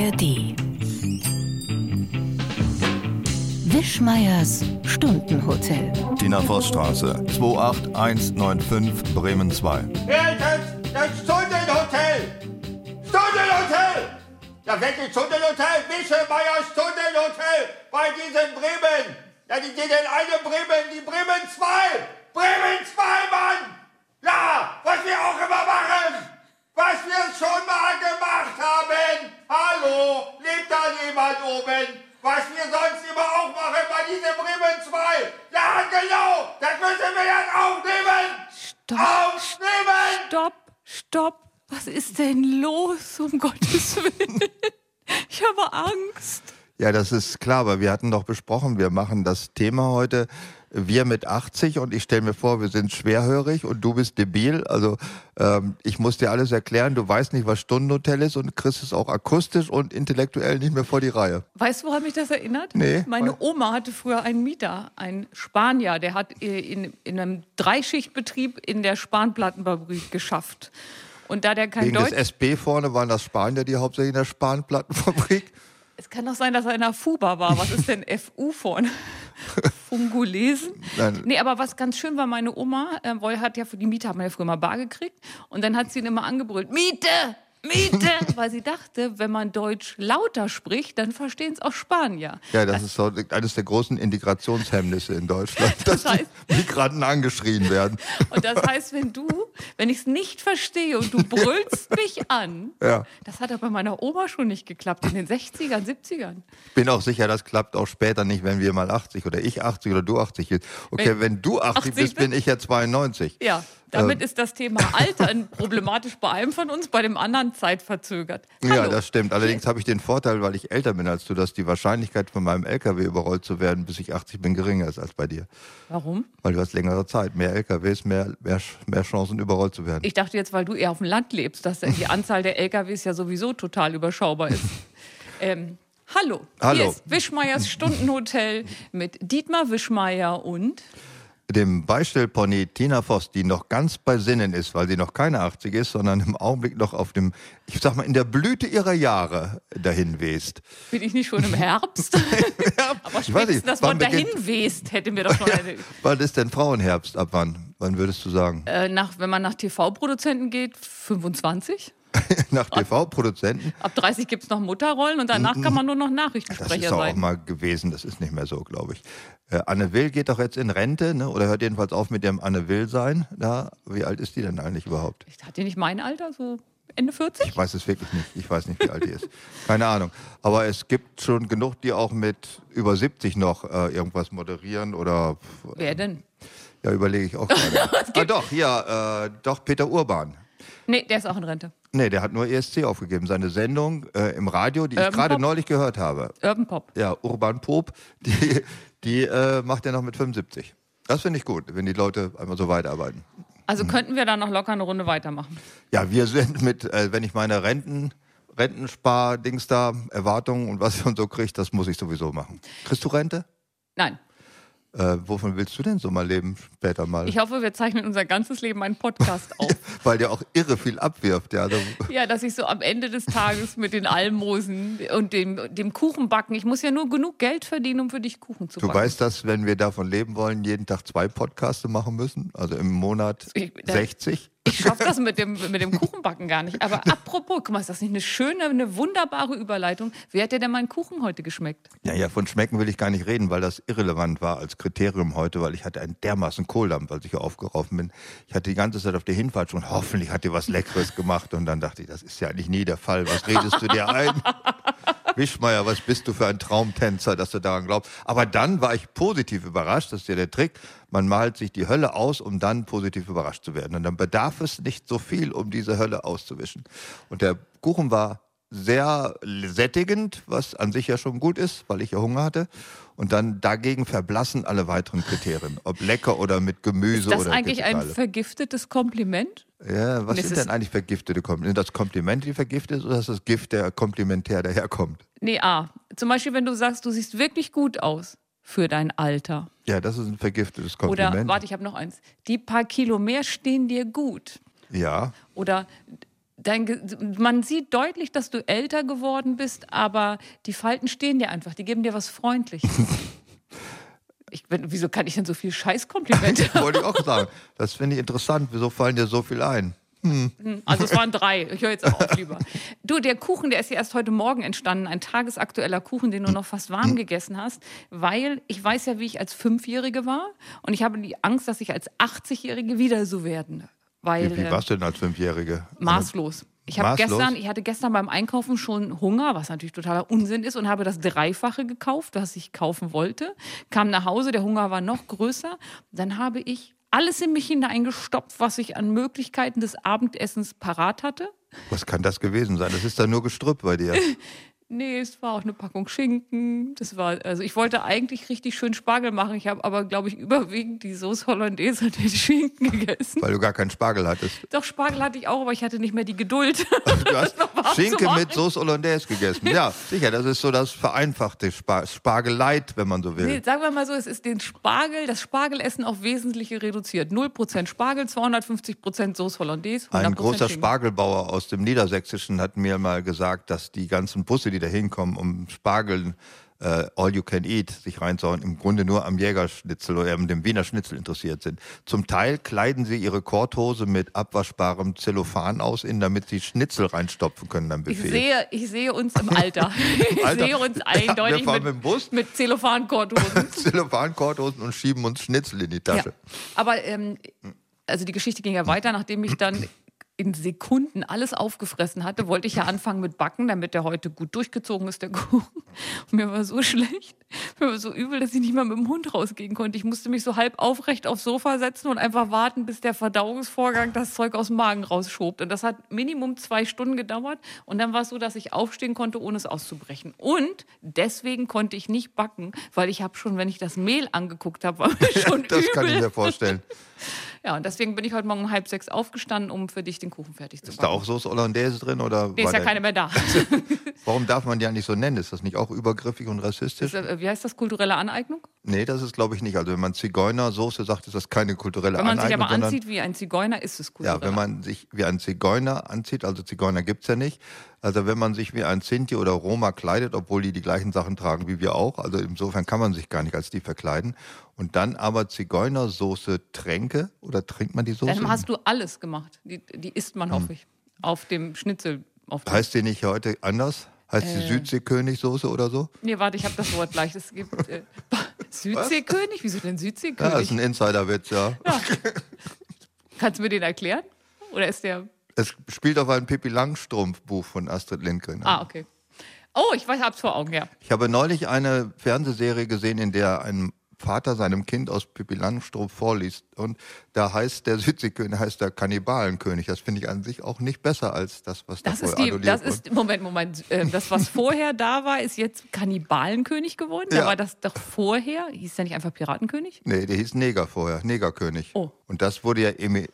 ARD. Wischmeiers Stundenhotel. Tina Vossstraße, 28195 Bremen 2. Das, das Stundenhotel! Stundenhotel! Ja, welches Stundenhotel? Wischemeier Stundenhotel bei diesem Bremen! Ja, die sind in einem Bremen, die Bremen 2! Bremen 2, Mann! Ja, was wir auch immer machen! Was wir schon mal gemacht haben! Hallo, lebt da jemand oben? Was wir sonst immer auch machen bei diesem Bremen 2! Ja, genau! Das müssen wir jetzt aufnehmen! Stopp. Aufnehmen! Stopp, stopp. Was ist denn los, um Gottes Willen? Ich habe Angst. Ja, das ist klar, aber wir hatten doch besprochen, wir machen das Thema heute wir mit 80 und ich stelle mir vor, wir sind schwerhörig und du bist debil. Also ähm, ich muss dir alles erklären, du weißt nicht, was Stundenhotel ist und kriegst es auch akustisch und intellektuell nicht mehr vor die Reihe. Weißt du, woran mich das erinnert? Nee. Meine Oma hatte früher einen Mieter, einen Spanier, der hat äh, in, in einem Dreischichtbetrieb in der Spanplattenfabrik geschafft. Und da der kein Wegen Deutsch... des SB vorne waren das Spanier, die hauptsächlich in der Spanplattenfabrik. Es kann doch sein, dass er in der FUBA war. Was ist denn FU vorne? Fungulesen? Nein. Nee, aber was ganz schön war, meine Oma, äh, weil hat ja für die Miete, hat man ja früher mal bar gekriegt. Und dann hat sie ihn immer angebrüllt, Miete! Miete! weil sie dachte, wenn man Deutsch lauter spricht, dann verstehen es auch Spanier. Ja, das ist so eines der großen Integrationshemmnisse in Deutschland, dass heißt- Migranten angeschrien werden. Und das heißt, wenn du, wenn ich es nicht verstehe und du brüllst mich an, Ja. das hat aber bei meiner Oma schon nicht geklappt, in den 60ern, 70ern. bin auch sicher, das klappt auch später nicht, wenn wir mal 80 oder ich 80 oder du 80 bist. Okay, Wenn- wenn, du 80, 80 bist, bin ich ja 92. Ja, damit Ähm. ist das Thema Alter problematisch bei einem von uns, bei dem anderen zeitverzögert. Ja, Hallo. das stimmt. Allerdings habe ich den Vorteil, weil ich älter bin als du, dass die Wahrscheinlichkeit von meinem LKW überrollt zu werden, bis ich 80 bin, geringer ist als bei dir. Warum? Weil du hast längere Zeit, mehr LKWs, mehr, mehr, mehr Chancen, überrollt zu werden. Ich dachte jetzt, weil du eher auf dem Land lebst, dass die Anzahl der LKWs ja sowieso total überschaubar ist. ähm, hallo. Hallo. Hier ist Wischmeiers Stundenhotel mit Dietmar Wischmeier und Dem Beistellpony Tina Voss, die noch ganz bei Sinnen ist, weil sie noch keine 80 ist, sondern im Augenblick noch auf dem, ich sag mal, in der Blüte ihrer Jahre dahin west. bin ich nicht schon im Herbst? Aber Ich weiß spätestens nicht, das Wort dahin west, hätte mir doch schon eine. Wann ist denn Frauenherbst? Ab wann? Wann würdest du sagen? Äh, nach, wenn man nach TV-Produzenten geht, 25. Nach TV-Produzenten? Ab 30 gibt es noch Mutterrollen und danach kann man nur noch Das Nachrichtensprecher ist doch auch sein. mal gewesen, das ist nicht mehr so, glaube ich. Äh, Anne Will geht doch jetzt in Rente, ne? oder hört jedenfalls auf mit dem Anne Will sein. Da, wie alt ist die denn eigentlich überhaupt? Hat die nicht mein Alter, so Ende 40? Ich weiß es wirklich nicht. Ich weiß nicht, wie alt die ist. Keine Ahnung. Aber es gibt schon genug, die auch mit über 70 noch äh, irgendwas moderieren oder Wer denn? ja, überlege ich auch gerade. ah, doch, ja, äh, doch, Peter Urban. Nee, der ist auch in Rente. Nee, der hat nur ESC aufgegeben. Seine Sendung äh, im Radio, die ich Urban gerade Pop? neulich gehört habe. Urban Pop. ja, Urban Pop, die, die äh, macht er noch mit 75. Das finde ich gut, wenn die Leute einmal so weiterarbeiten. Also könnten wir da noch locker eine Runde weitermachen. Ja, wir sind mit, äh, wenn ich meine Renten, Rentenspar-Dings da, Erwartungen und was ich und so kriege, das muss ich sowieso machen. Kriegst du Rente? Nein. Äh, wovon willst du denn so mal leben später mal? Ich hoffe, wir zeichnen unser ganzes Leben einen Podcast auf. Weil der auch irre viel abwirft. Ja, Ja, dass ich so am Ende des Tages mit den Almosen und dem, dem Kuchenbacken, ich muss ja nur genug Geld verdienen, um für dich Kuchen zu du backen. weißt, dass wenn wir davon leben wollen, jeden Tag zwei Podcasts machen müssen? Also im Monat Ich- da- 60? Ich schaffe das mit dem, mit dem Kuchenbacken gar nicht. Aber apropos, guck mal, ist das nicht eine schöne, eine wunderbare Überleitung? Wie hat dir denn mein Kuchen heute geschmeckt? Ja, ja, von Schmecken will ich gar nicht reden, weil das irrelevant war als Kriterium heute, weil ich hatte einen dermaßen Kohldampf, als ich hier aufgelaufen bin. Ich hatte die ganze Zeit auf der Hinfahrt schon, hoffentlich hat dir was Leckeres gemacht. Und dann dachte ich, das ist ja eigentlich nie der Fall. Was redest du dir ein? Wischmeier, was bist du für ein Traumtänzer, dass du daran glaubst? Aber dann war ich positiv überrascht, das ist ja der Trick. Man malt sich die Hölle aus, um dann positiv überrascht zu werden. Und dann bedarf es nicht so viel, um diese Hölle auszuwischen. Und der Kuchen war sehr sättigend, was an sich ja schon gut ist, weil ich ja Hunger hatte. Und dann dagegen verblassen alle weiteren Kriterien. Ob lecker oder mit Gemüse Ist das oder eigentlich ein vergiftetes Kompliment? Ja, was sind ist- denn eigentlich vergiftete Komplimente? Sind das Komplimente, die vergiftet ist, oder ist das Gift, der komplementär daherkommt? Nee, A. Zum Beispiel, wenn du sagst, du siehst wirklich gut aus für dein Alter. Ja, das ist ein vergiftetes Oder, Kompliment. warte, ich habe noch eins. Die paar Kilo mehr stehen dir gut. Ja, Oder dein, man sieht deutlich, dass du älter geworden bist, aber die Falten stehen dir einfach, die geben dir was Freundliches. Ich wieso kann ich denn so viel Scheißkomplimente? Wollte ich auch sagen. Das finde ich interessant. Wieso fallen dir so viel ein? Also es waren drei. Ich höre jetzt auch auf lieber. Du, der Kuchen, der ist ja erst heute Morgen entstanden. Ein tagesaktueller Kuchen, den du noch fast warm gegessen hast. Weil ich weiß ja, wie ich als Fünfjährige war. Und ich habe die Angst, dass ich als 80-Jährige wieder so werde. Weil, Wie, wie äh, warst du denn als Fünfjährige? Maßlos. Ich habe gestern, ich hatte gestern beim Einkaufen schon Hunger, was natürlich totaler Unsinn ist, und habe das Dreifache gekauft, was ich kaufen wollte. Kam nach Hause, der Hunger war noch größer. Dann habe ich alles in mich hineingestopft, was ich an Möglichkeiten des Abendessens parat hatte. Was kann das gewesen sein? Das ist dann nur Gestrüpp bei dir. Nee, es war auch eine Packung Schinken. Das war, also ich wollte eigentlich richtig schön Spargel machen. Ich habe aber, glaube ich, überwiegend die Sauce Hollandaise und den Schinken gegessen. weil du gar keinen Spargel hattest. Doch, Spargel hatte ich auch, aber ich hatte nicht mehr die Geduld. Du hast Schinken mit Sauce Hollandaise gegessen. Ja, sicher, das ist so das vereinfachte Spar Spargeleit, wenn man so will. Nee, sagen wir mal so, es ist den Spargel, das Spargelessen auf Wesentliche reduziert. 0% Spargel, 250% Sauce Hollandaise, 100% Ein großer Schinken. Spargelbauer aus dem Niedersächsischen hat mir mal gesagt, dass die ganzen Busse, die da hinkommen, um Spargel äh, All You Can Eat sich reinzuhauen, im Grunde nur am Jägerschnitzel oder am dem Wiener Schnitzel interessiert sind. Zum Teil kleiden sie ihre Korthose mit abwaschbarem Zellophan aus, in, damit sie Schnitzel reinstopfen können am Ich Buffet. sehe, ich sehe uns im Alter. Ich Alter. sehe uns Ja, eindeutig wir fahren mit, mit dem Bus. mit Zellophan-Korthosen. Zellophan-Korthosen und schieben uns Schnitzel in die Ja. Tasche. Aber ähm, also die Geschichte ging ja weiter, nachdem ich dann in Sekunden alles aufgefressen hatte, wollte ich ja anfangen mit Backen, damit der heute gut durchgezogen ist, der Kuchen. Und mir war so schlecht, mir war so übel, dass ich nicht mal mit dem Hund rausgehen konnte. Ich musste mich so halb aufrecht aufs Sofa setzen und einfach warten, bis der Verdauungsvorgang das Zeug aus dem Magen rausschobt. Und das hat Minimum zwei Stunden gedauert. Und dann war es so, dass ich aufstehen konnte, ohne es auszubrechen. Und deswegen konnte ich nicht backen, weil ich habe schon, wenn ich das Mehl angeguckt habe, war mir schon Das übel. kann ich mir vorstellen. Ja, und deswegen bin ich heute Morgen um halb sechs aufgestanden, um für dich den Kuchen fertig zu Ist da auch Sauce Hollandaise drin? Oder Nee, ist ja der- keine mehr da. Warum darf man die eigentlich so nennen? Ist das nicht auch übergriffig und rassistisch? Ist, äh, Wie heißt das? Kulturelle Aneignung? Nee, das ist glaube ich nicht. Also wenn man Zigeunersoße sagt, ist das keine kulturelle Wenn man sich Aneignung, aber sondern anzieht wie ein Zigeuner, ist es kulturell. ja, wenn man sich wie ein Zigeuner anzieht, also Zigeuner gibt's ja nicht. Also wenn man sich wie ein Sinti oder Roma kleidet, obwohl die die gleichen Sachen tragen wie wir auch, also insofern kann man sich gar nicht als die verkleiden. Und dann aber Zigeunersoße Tränke oder trinkt man die Soße? Dann hast du alles gemacht. Die, die isst man, hoffe ich. Auf dem Schnitzel. Auf dem heißt die nicht heute anders? Heißt Äh. die Südseekönig-Soße oder so? nee, warte, ich habe das Wort gleich. Es gibt äh, Südseekönig? Wieso denn Ja, Südseekönig? ist ein Insiderwitz, ja. Kannst du mir den erklären? Oder ist der. Es spielt auf einem Pippi Langstrumpf-Buch von Astrid Lindgren. Ah, okay. Oh, ich weiß, hab's vor Augen, ja. Ich habe neulich eine Fernsehserie gesehen, in der ein Vater seinem Kind aus Pippi Langstrumpf vorliest. Und da heißt der Südseekönig, heißt der Kannibalen-König. Das finde ich an sich auch nicht besser als das, was da Das vorher ist die, das ist, Moment, Moment. Ähm, Das, was vorher da war, ist jetzt Kannibalen-König geworden. Da Ja. war das doch vorher, hieß der nicht einfach Piratenkönig? Nee, der hieß Neger vorher, Negerkönig. Oh. Und das wurde ja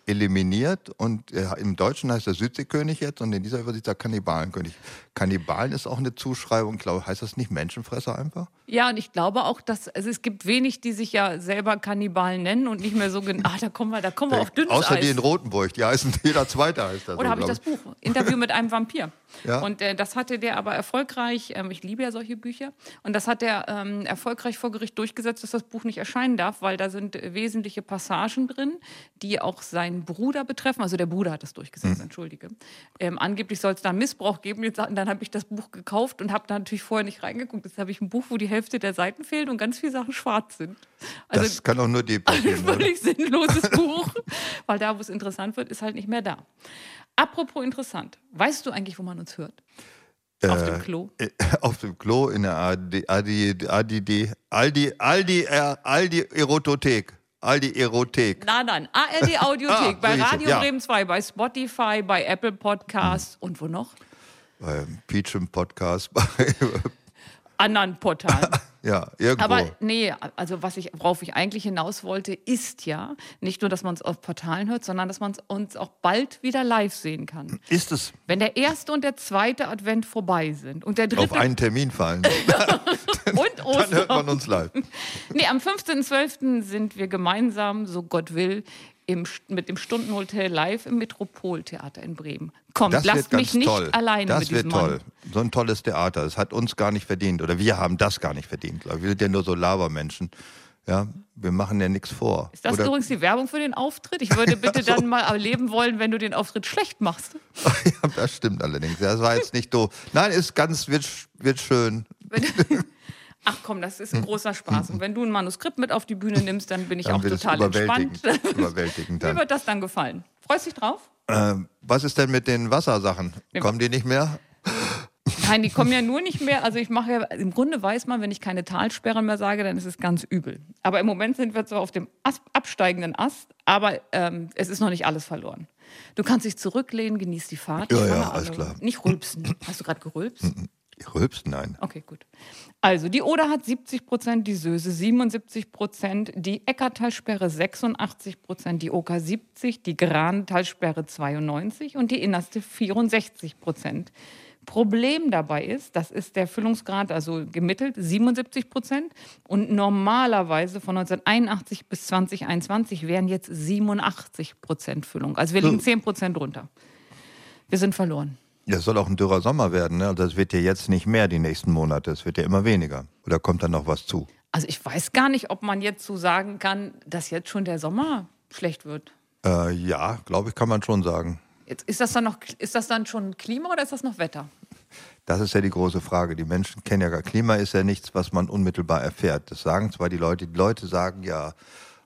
eliminiert und äh, im Deutschen heißt der Südseekönig jetzt und in dieser Übersicht der Kannibalen-König. Kannibalen ist auch eine Zuschreibung, glaube heißt das nicht Menschenfresser einfach? Ja, und ich glaube auch, dass also es gibt wenig, die sich ja selber Kannibalen nennen und nicht mehr so gen- ah, da kommen wir, da kommen wir auf dünnes Außer Eis. die in Rotenburg, die heißen, jeder Zweite heißt das. Oder so, habe ich das Buch? Interview mit einem Vampir. Ja. Und äh, das hatte der aber erfolgreich, ähm, ich liebe ja solche Bücher, und das hat er ähm, erfolgreich vor Gericht durchgesetzt, dass das Buch nicht erscheinen darf, weil da sind äh, wesentliche Passagen drin, die auch seinen Bruder betreffen. Also der Bruder hat das durchgesetzt, entschuldige. Ähm, angeblich soll es da Missbrauch geben. Jetzt, dann habe ich das Buch gekauft und habe da natürlich vorher nicht reingeguckt. Jetzt habe ich ein Buch, wo die Hälfte der Seiten fehlt und ganz viele Sachen schwarz sind. Also Das kann auch nur dir ein passieren. oder? völlig sinnloses Buch, weil da, wo es interessant wird, ist halt nicht mehr da. Apropos interessant, weißt du eigentlich, wo man uns hört? Auf dem Klo. Äh, Auf dem Klo in der AD, AD, ADD, Aldi, Aldi, äh, Aldi Erotothek. Aldi Erothek. Nein, nein, ARD Audiothek, Ah, bei Radio ja. Bremen 2, bei Spotify, bei Apple Podcasts und wo noch? Beim Peachum Podcast. Bei, Anderen Portalen. Ja, irgendwo. Aber nee, also was ich, worauf ich eigentlich hinaus wollte, ist ja nicht nur, dass man es auf Portalen hört, sondern dass man es uns auch bald wieder live sehen kann. ist es Wenn der erste und der zweite Advent vorbei sind und der auf dritte einen Termin fallen, und dann hört man Ostern. uns live. Nee, am 15.12. sind wir gemeinsam, so Gott will, im, mit dem Stundenhotel live im Metropoltheater in Bremen. Kommt, Das lasst wird mich nicht toll. alleine Das mit wird diesem toll. Mann. So ein tolles Theater. Das hat uns gar nicht verdient. Oder wir haben das gar nicht verdient. Wir sind ja nur so Labermenschen. Ja, wir machen ja nichts vor. Ist das Oder, übrigens die Werbung für den Auftritt? Ich würde bitte dann mal erleben wollen, wenn du den Auftritt schlecht machst. ja, das stimmt allerdings. Das war jetzt nicht doof. Nein, ist ganz, wird, wird schön. Ach komm, das ist ein großer Spaß. Und wenn du ein Manuskript mit auf die Bühne nimmst, dann bin ich Dann auch total entspannt. überwältigend. überwältigend Mir dann. wird das dann gefallen. Freust dich drauf? Ähm, was ist denn mit den Wassersachen? Kommen die nicht mehr? Nein, die kommen ja nur nicht mehr. Also ich mache ja, im Grunde weiß man, wenn ich keine Talsperren mehr sage, dann ist es ganz übel. Aber im Moment sind wir zwar auf dem Ast, absteigenden Ast, aber ähm, es ist noch nicht alles verloren. Du kannst dich zurücklehnen, genieß die Fahrt. Ja, ja, alles alle- klar. Nicht rülpsen. Hast du gerade gerülpst? Rülpsen, nein. Okay, gut. Also die Oder hat 70 Prozent, die Söse 77 Prozent, die Eckertalsperre 86 Prozent, die Oker 70, die Grantalsperre 92 und die Innerste 64 Prozent. Problem dabei ist, das ist der Füllungsgrad, also gemittelt 77 Prozent und normalerweise von 1981 bis 2021 wären jetzt 87 Prozent Füllung. Also wir liegen 10 Prozent runter. Wir sind verloren. Ja, es soll auch ein dürrer Sommer werden. Ne? Also das wird ja jetzt nicht mehr die nächsten Monate. Es wird ja immer weniger. Oder kommt dann noch was zu? Also ich weiß gar nicht, ob man jetzt so sagen kann, dass jetzt schon der Sommer schlecht wird. Äh, ja, glaube ich, kann man schon sagen. Jetzt, ist, das dann noch, ist das dann schon Klima oder ist das noch Wetter? Das ist ja die große Frage. Die Menschen kennen ja gar Klima ist ja nichts, was man unmittelbar erfährt. Das sagen zwar die Leute, die Leute sagen ja,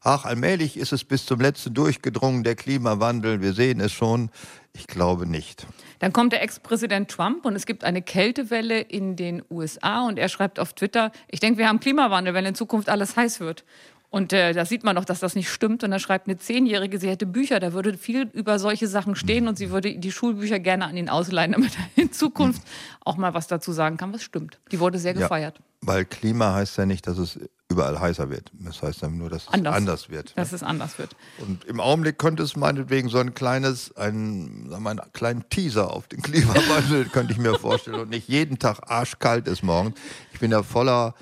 ach, allmählich ist es bis zum letzten durchgedrungen, der Klimawandel, wir sehen es schon. Ich glaube nicht. Dann kommt der Ex-Präsident Trump und es gibt eine Kältewelle in den USA und er schreibt auf Twitter, ich denke, wir haben Klimawandel, wenn in Zukunft alles heiß wird. Und äh, da sieht man doch, dass das nicht stimmt. Und da schreibt eine Zehnjährige, sie hätte Bücher, da würde viel über solche Sachen stehen und sie würde die Schulbücher gerne an ihn ausleihen, damit er in Zukunft auch mal was dazu sagen kann, was stimmt. Die wurde sehr Ja, gefeiert. weil Klima heißt ja nicht, dass es überall heißer wird. Das heißt ja nur, dass es Anders. anders, wird. Dass es anders wird. Und im Augenblick könnte es meinetwegen so ein kleines, ein, sagen wir einen kleinen Teaser auf den Klimawandel, könnte ich mir vorstellen. Und nicht jeden Tag arschkalt ist morgens. Ich bin ja voller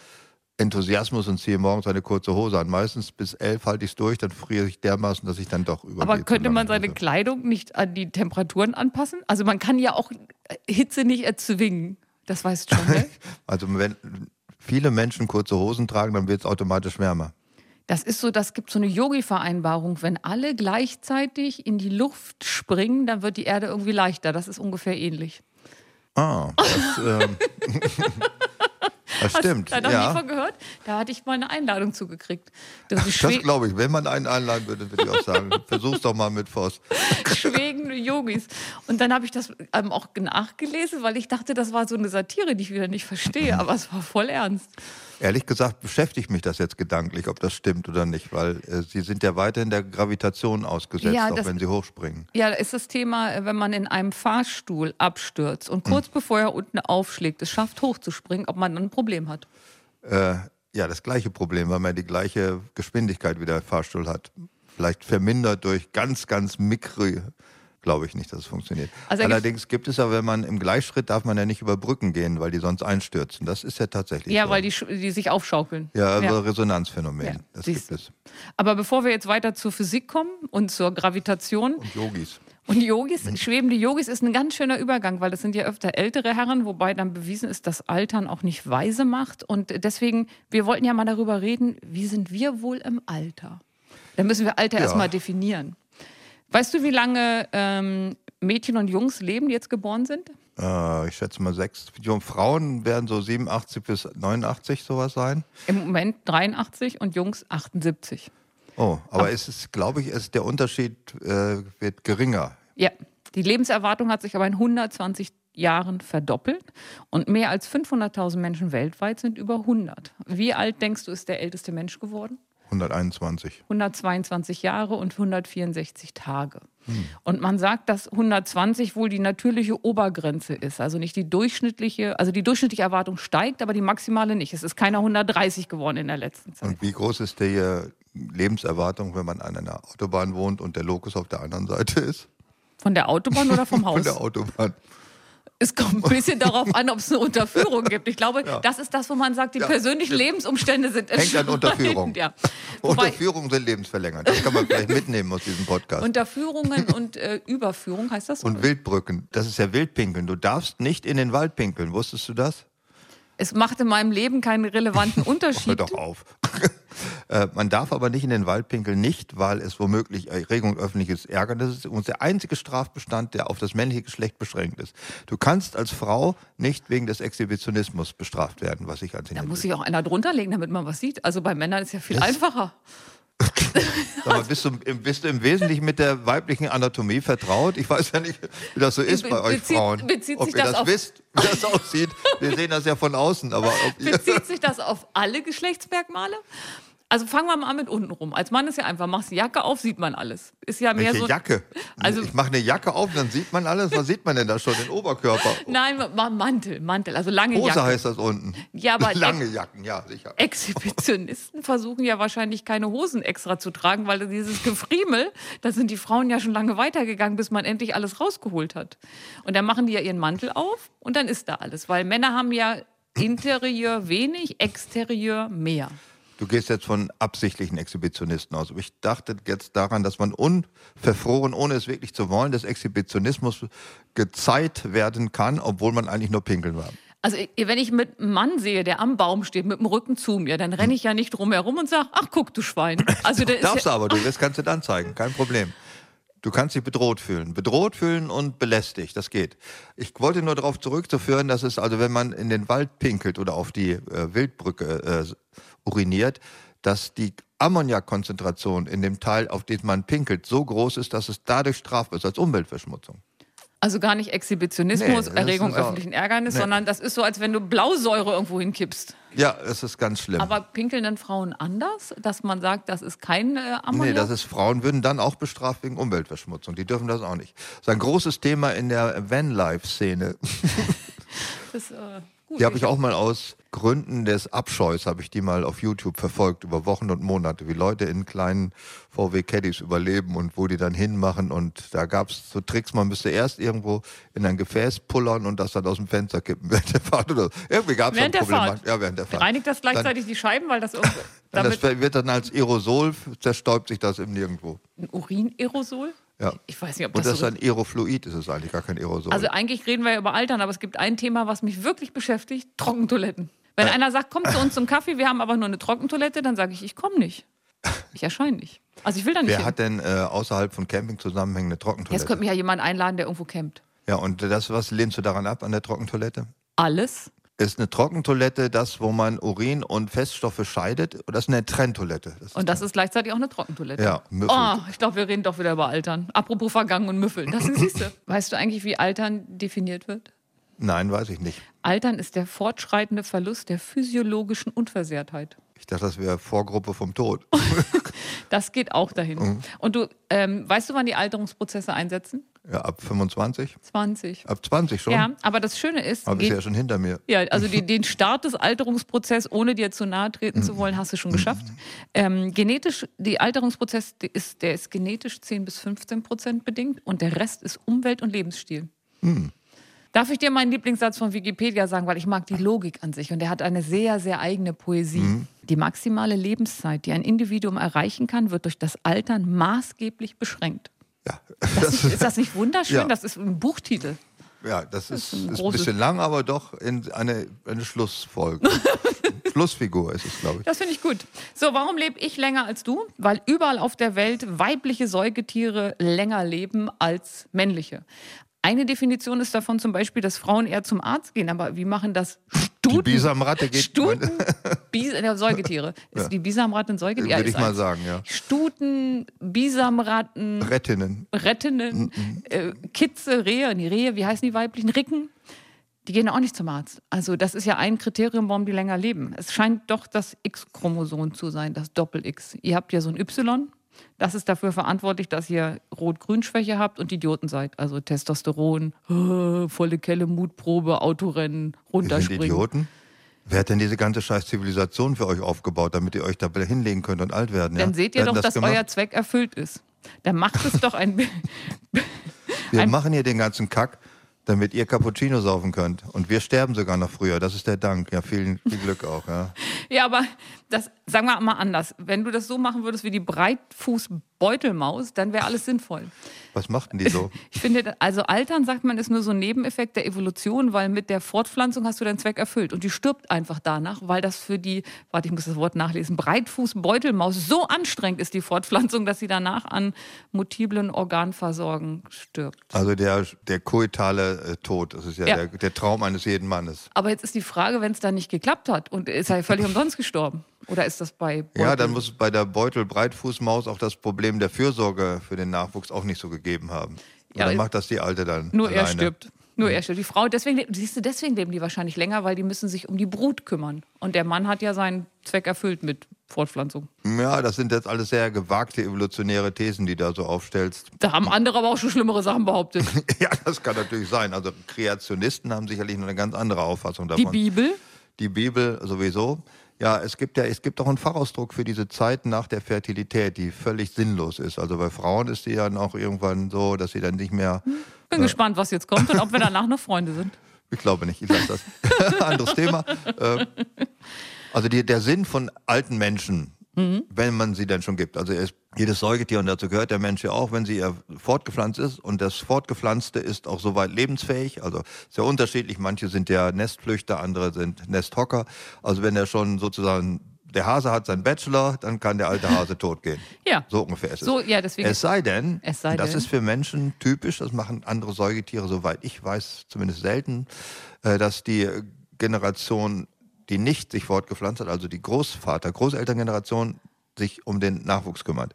Enthusiasmus und ziehe morgens eine kurze Hose an. Meistens bis elf halte ich es durch, dann friere ich dermaßen, dass ich dann doch über. Aber könnte man seine Kleidung nicht an die Temperaturen anpassen? Also man kann ja auch Hitze nicht erzwingen. Das weißt du schon, ne? Also wenn viele Menschen kurze Hosen tragen, dann wird es automatisch wärmer. Das ist so, das gibt so eine Yogi-Vereinbarung. Wenn alle gleichzeitig in die Luft springen, dann wird die Erde irgendwie leichter. Das ist ungefähr ähnlich. Ah, das, ähm, das stimmt. Hast du da noch nie ja. von gehört? Da hatte ich mal eine Einladung zugekriegt. Das Das glaube ich. Wenn man einen einladen würde, würde ich auch sagen, versuch's doch mal mit Voss. schwebende Yogis. Und dann habe ich das ähm, auch nachgelesen, weil ich dachte, das war so eine Satire, die ich wieder nicht verstehe. Aber es war voll ernst. Ehrlich gesagt beschäftigt mich das jetzt gedanklich, ob das stimmt oder nicht, weil äh, sie sind ja weiterhin der Gravitation ausgesetzt, Ja, auch das- wenn sie hochspringen. Ja, ist das Thema, äh, wenn man in einem Fahrstuhl abstürzt und Hm. kurz bevor er unten aufschlägt, es schafft hochzuspringen, ob man dann ein Problem hat. Äh, ja, das gleiche Problem, weil man die gleiche Geschwindigkeit wie der Fahrstuhl hat. Vielleicht vermindert durch ganz, ganz mikro, glaube ich nicht, dass es funktioniert. Also Allerdings gibt es ja, wenn man im Gleichschritt darf man ja nicht über Brücken gehen, weil die sonst einstürzen. Das ist ja tatsächlich Ja, so. weil die, die sich aufschaukeln. ja, also Resonanzphänomen. Ja, das siehst gibt es. Aber bevor wir jetzt weiter zur Physik kommen und zur Gravitation Und Yogis. und Yogis, schwebende Yogis ist ein ganz schöner Übergang, weil das sind ja öfter ältere Herren, wobei dann bewiesen ist, dass Altern auch nicht weise macht. Und deswegen, wir wollten ja mal darüber reden, wie sind wir wohl im Alter? Da müssen wir Alter Ja. erstmal definieren. Weißt du, wie lange ähm, Mädchen und Jungs leben, die jetzt geboren sind? Äh, ich schätze mal sechs. Frauen werden so 87 bis 89 sowas sein. Im Moment 83 und Jungs 78. Oh, aber es ist, glaube ich, es, der Unterschied äh, wird geringer. Ja, die Lebenserwartung hat sich aber in 120 Jahren verdoppelt und mehr als 500.000 Menschen weltweit sind über 100. Wie alt denkst du, ist der älteste Mensch geworden? 121. 122 Jahre und 164 Tage. Und man sagt, dass 120 wohl die natürliche Obergrenze ist, also nicht die durchschnittliche, also die durchschnittliche Erwartung steigt, aber die maximale nicht. Es ist keiner 130 geworden in der letzten Zeit. Und wie groß ist die äh, Lebenserwartung, wenn man an einer Autobahn wohnt und der Lokus auf der anderen Seite ist? Von der Autobahn oder vom Von Haus? der Autobahn. Es kommt ein bisschen darauf an, ob es eine Unterführung gibt. Ich glaube, das ist das, wo man sagt, die Ja, persönlichen. Lebensumstände sind Hängt an. Unterführung. Ja. Unterführungen sind lebensverlängernd. Das kann man vielleicht mitnehmen aus diesem Podcast. Unterführungen und äh, Überführung heißt das? so? Und Wildbrücken, das ist ja Wildpinkeln. Du darfst nicht in den Wald pinkeln. Wusstest du das? Es macht in meinem Leben keinen relevanten Hör Unterschied. doch auf. Äh, Man darf aber nicht in den Wald pinkeln, nicht weil es womöglich Erregung öffentliches Ärgernis ist und der einzige Strafbestand, der auf das männliche Geschlecht beschränkt ist. Du kannst als Frau nicht wegen des Exhibitionismus bestraft werden, was ich als Da muss sich auch einer drunter legen, damit man was sieht. Also bei Männern ist ja viel einfacher. Mal, bist, du, im- bist du im Wesentlichen mit der weiblichen Anatomie vertraut? Ich weiß ja nicht, wie das so ist Be- bei euch bezieht- Frauen. bezieht ob sich ihr das das wisst, wie das aussieht. Wir sehen das ja von außen, aber Bezieht sich das auf alle Geschlechtsmerkmale? Also fangen wir mal an mit unten rum. Als Mann ist ja einfach, machst die Jacke auf, sieht man alles. Ist ja mehr welche so. Jacke? Also- ich mache eine Jacke auf, dann sieht man alles. Was sieht man denn da schon? Den Oberkörper. Nein, ma- Mantel, Mantel, also lange Hose Jacke. heißt das unten. Ja, aber Lange Jacken, ja, sicher. Exhibitionisten versuchen ja wahrscheinlich keine Hosen extra zu tragen, weil dieses Gefriemel, da sind die Frauen ja schon lange weitergegangen, bis man endlich alles rausgeholt hat. Und dann machen die ja ihren Mantel auf und dann ist da alles, weil Männer haben ja Interieur wenig, Exterieur mehr. Du gehst jetzt von absichtlichen Exhibitionisten aus. Aber ich dachte jetzt daran, dass man unverfroren, ohne es wirklich zu wollen, des Exhibitionismus gezeigt werden kann, obwohl man eigentlich nur pinkeln war. Also wenn ich mit einem Mann sehe, der am Baum steht, mit dem Rücken zu mir, dann renne ich ja nicht drumherum und sage, ach guck, du Schwein. Also ist Darfst du ja, aber, du, das kannst du dann zeigen, kein Problem. Du kannst dich bedroht fühlen. Bedroht fühlen und belästigt, das geht. Ich wollte nur darauf zurückzuführen, dass es also, wenn man in den Wald pinkelt oder auf die äh, Wildbrücke äh, uriniert, dass die Ammoniakkonzentration in dem Teil, auf den man pinkelt, so groß ist, dass es dadurch strafbar ist als Umweltverschmutzung. also gar nicht Exhibitionismus, Nee, Erregung öffentlichen Ärgernis, Nee. sondern das ist so, als wenn du Blausäure irgendwo hinkippst. Ja, es ist ganz schlimm. Aber pinkeln dann Frauen anders, dass man sagt, das ist kein äh, Ammoniak? Nee, das ist, Frauen würden dann auch bestraft wegen Umweltverschmutzung. Die dürfen das auch nicht. Das ist ein großes Thema in der Vanlife-Szene. Das ist, äh, gut. Die habe ich auch mal aus Gründen des Abscheus, habe ich die mal auf YouTube verfolgt, über Wochen und Monate, wie Leute in kleinen VW Caddies überleben und wo die dann hinmachen. Und da gab es so Tricks, man müsste erst irgendwo in ein Gefäß pullern und das dann aus dem Fenster kippen während der Fahrt. Oder so. Irgendwie gab es Während Fahrt? Ja, während der Fahrt. Reinigt das gleichzeitig die Scheiben, weil das Dann, damit das wird dann als Aerosol, zerstäubt sich das im Nirgendwo. ein Urinaerosol? Ja. Ich weiß nicht, ob Und das, das ist so ein Aerofluid, ist es eigentlich gar kein Aerosol. Also eigentlich reden wir ja über Altern, aber es gibt ein Thema, was mich wirklich beschäftigt, Trockentoiletten. Wenn einer sagt, komm zu uns zum Kaffee, wir haben aber nur eine Trockentoilette, dann sage ich, ich komme nicht. Ich erscheine nicht. Also ich will da nicht Wer hin. hat denn äh, außerhalb von Campingzusammenhängen eine Jetzt Trockentoilette? könnte mich ja jemand einladen, der irgendwo campt. Ja, und das, was lehnst du daran ab an der Trockentoilette? Alles? Ist eine Trockentoilette das, wo man Urin und Feststoffe scheidet? Oder ist eine Trenntoilette? Das ist Und das ist gleichzeitig auch eine Trockentoilette. Ja, müffelt. Oh, ich glaube, wir reden doch wieder über Altern. Apropos vergangen und müffeln. Das siehst du. Weißt du eigentlich, wie Altern definiert wird? Nein, weiß ich nicht. Altern ist der fortschreitende Verlust der physiologischen Unversehrtheit. Ich dachte, das wäre Vorgruppe vom Tod. Das geht auch dahin. Mhm. Und du, ähm, weißt du, wann die Alterungsprozesse einsetzen? Ja, ab 25? 20. Ab 20 schon? Ja, aber das Schöne ist, Aber ist geht- ja schon hinter mir. Ja, also die, den Start des Alterungsprozesses, ohne dir zu nahe treten zu wollen, hast du schon geschafft. Ähm, genetisch, die Alterungsprozess der ist, der ist genetisch 10 bis 15 Prozent bedingt und der Rest ist Umwelt und Lebensstil. Darf ich dir meinen Lieblingssatz von Wikipedia sagen, weil ich mag die Logik an sich und der hat eine sehr, sehr eigene Poesie. Die maximale Lebenszeit, die ein Individuum erreichen kann, wird durch das Altern maßgeblich beschränkt. Ja, Das ist, ist das nicht wunderschön? Ja. Das ist ein Buchtitel. ja das ist, ein ist ein bisschen lang, aber doch in eine, eine Schlussfolge. Schlussfigur ist es, glaube ich. Das finde ich gut. So, warum lebe ich länger als du? Weil überall auf der Welt weibliche Säugetiere länger leben als männliche. Eine Definition ist davon zum Beispiel, dass Frauen eher zum Arzt gehen. Aber wie machen das Die Stuten? Bisamratte geht. Stuten, Bis, äh, Säugetiere. Ist die Bisamratte ein Säugetier? Würde ist ich mal eins. sagen, ja. Stuten, Bisamratten, Rettinnen. Rettinnen, äh, Kitze, Rehe, die Rehe, wie heißen die weiblichen? Ricken. Die gehen auch nicht zum Arzt. Also das ist ja ein Kriterium, warum die länger leben. Es scheint doch das X-Chromosom zu sein, das Doppel-X. Ihr habt ja so ein Y. Das ist dafür verantwortlich, dass ihr Rot-Grün-Schwäche habt und Idioten seid. Also Testosteron, äh, volle Kelle, Mutprobe, Autorennen, Wir sind runterspringen. Idioten. Wer hat denn diese ganze scheiß Zivilisation für euch aufgebaut, damit ihr euch da hinlegen könnt und alt werden? Ja? Dann seht ihr Wer hat doch, denn dass gemacht? euer Zweck erfüllt ist. Dann macht es doch ein. Wir ein- machen hier den ganzen Kack, damit ihr Cappuccino saufen könnt. Und wir sterben sogar noch früher. Das ist der Dank. Ja, vielen, viel Glück auch. Ja. Ja, aber das sagen wir mal anders. Wenn du das so machen würdest wie die Breitfußbeutelmaus, dann wäre alles sinnvoll. Was macht denn die so? Ich finde, also Altern, sagt man, ist nur so ein Nebeneffekt der Evolution, weil mit der Fortpflanzung hast du deinen Zweck erfüllt. Und die stirbt einfach danach, weil das für die, warte, ich muss das Wort nachlesen, Breitfußbeutelmaus so anstrengend ist, die Fortpflanzung, dass sie danach an multiplen Organversorgen stirbt. Also der, der koitale äh, Tod, das ist ja, Ja. Der, der Traum eines jeden Mannes. Aber jetzt ist die Frage, wenn es dann nicht geklappt hat und ist er völlig umsonst gestorben? Oder ist das bei Beutel? Ja, dann muss es bei der Beutel-Breitfußmaus auch das Problem der Fürsorge für den Nachwuchs auch nicht so gegeben haben. Ja, Oder macht das die Alte dann Nur er alleine? stirbt. Nur er stirbt. Die Frau, deswegen, siehst du, deswegen leben die wahrscheinlich länger, weil die müssen sich um die Brut kümmern. Und der Mann hat ja seinen Zweck erfüllt mit Fortpflanzung. Ja, das sind jetzt alles sehr gewagte evolutionäre Thesen, die du da so aufstellst. Da haben andere aber auch schon schlimmere Sachen behauptet. Ja, das kann natürlich sein. Also Kreationisten haben sicherlich noch eine ganz andere Auffassung Die davon. Bibel, Die Bibel sowieso. Ja, es gibt ja, es gibt auch einen Fachausdruck für diese Zeit nach der Fertilität, die völlig sinnlos ist. Also bei Frauen ist die dann auch irgendwann so, dass sie dann nicht mehr, bin gespannt, was jetzt kommt und ob wir danach noch Freunde sind. ich glaube nicht, ich lasse das. Anderes Thema. Äh, Also die, der Sinn von alten Menschen, wenn man sie denn schon gibt. Also ist jedes Säugetier und dazu gehört der Mensch ja auch, wenn sie ja fortgepflanzt ist und das Fortgepflanzte ist auch soweit lebensfähig. Also sehr unterschiedlich. Manche sind ja Nestflüchter, andere sind Nesthocker. Also wenn er schon sozusagen der Hase hat seinen Bachelor, dann kann der alte Hase tot gehen. Ja. So ungefähr ist es. So, ja, deswegen. Es sei denn, Es sei das denn. ist für Menschen typisch, das machen andere Säugetiere, soweit ich weiß, zumindest selten, äh, dass die Generation, die nicht sich fortgepflanzt hat, also die Großvater, Großelterngeneration, sich um den Nachwuchs kümmert.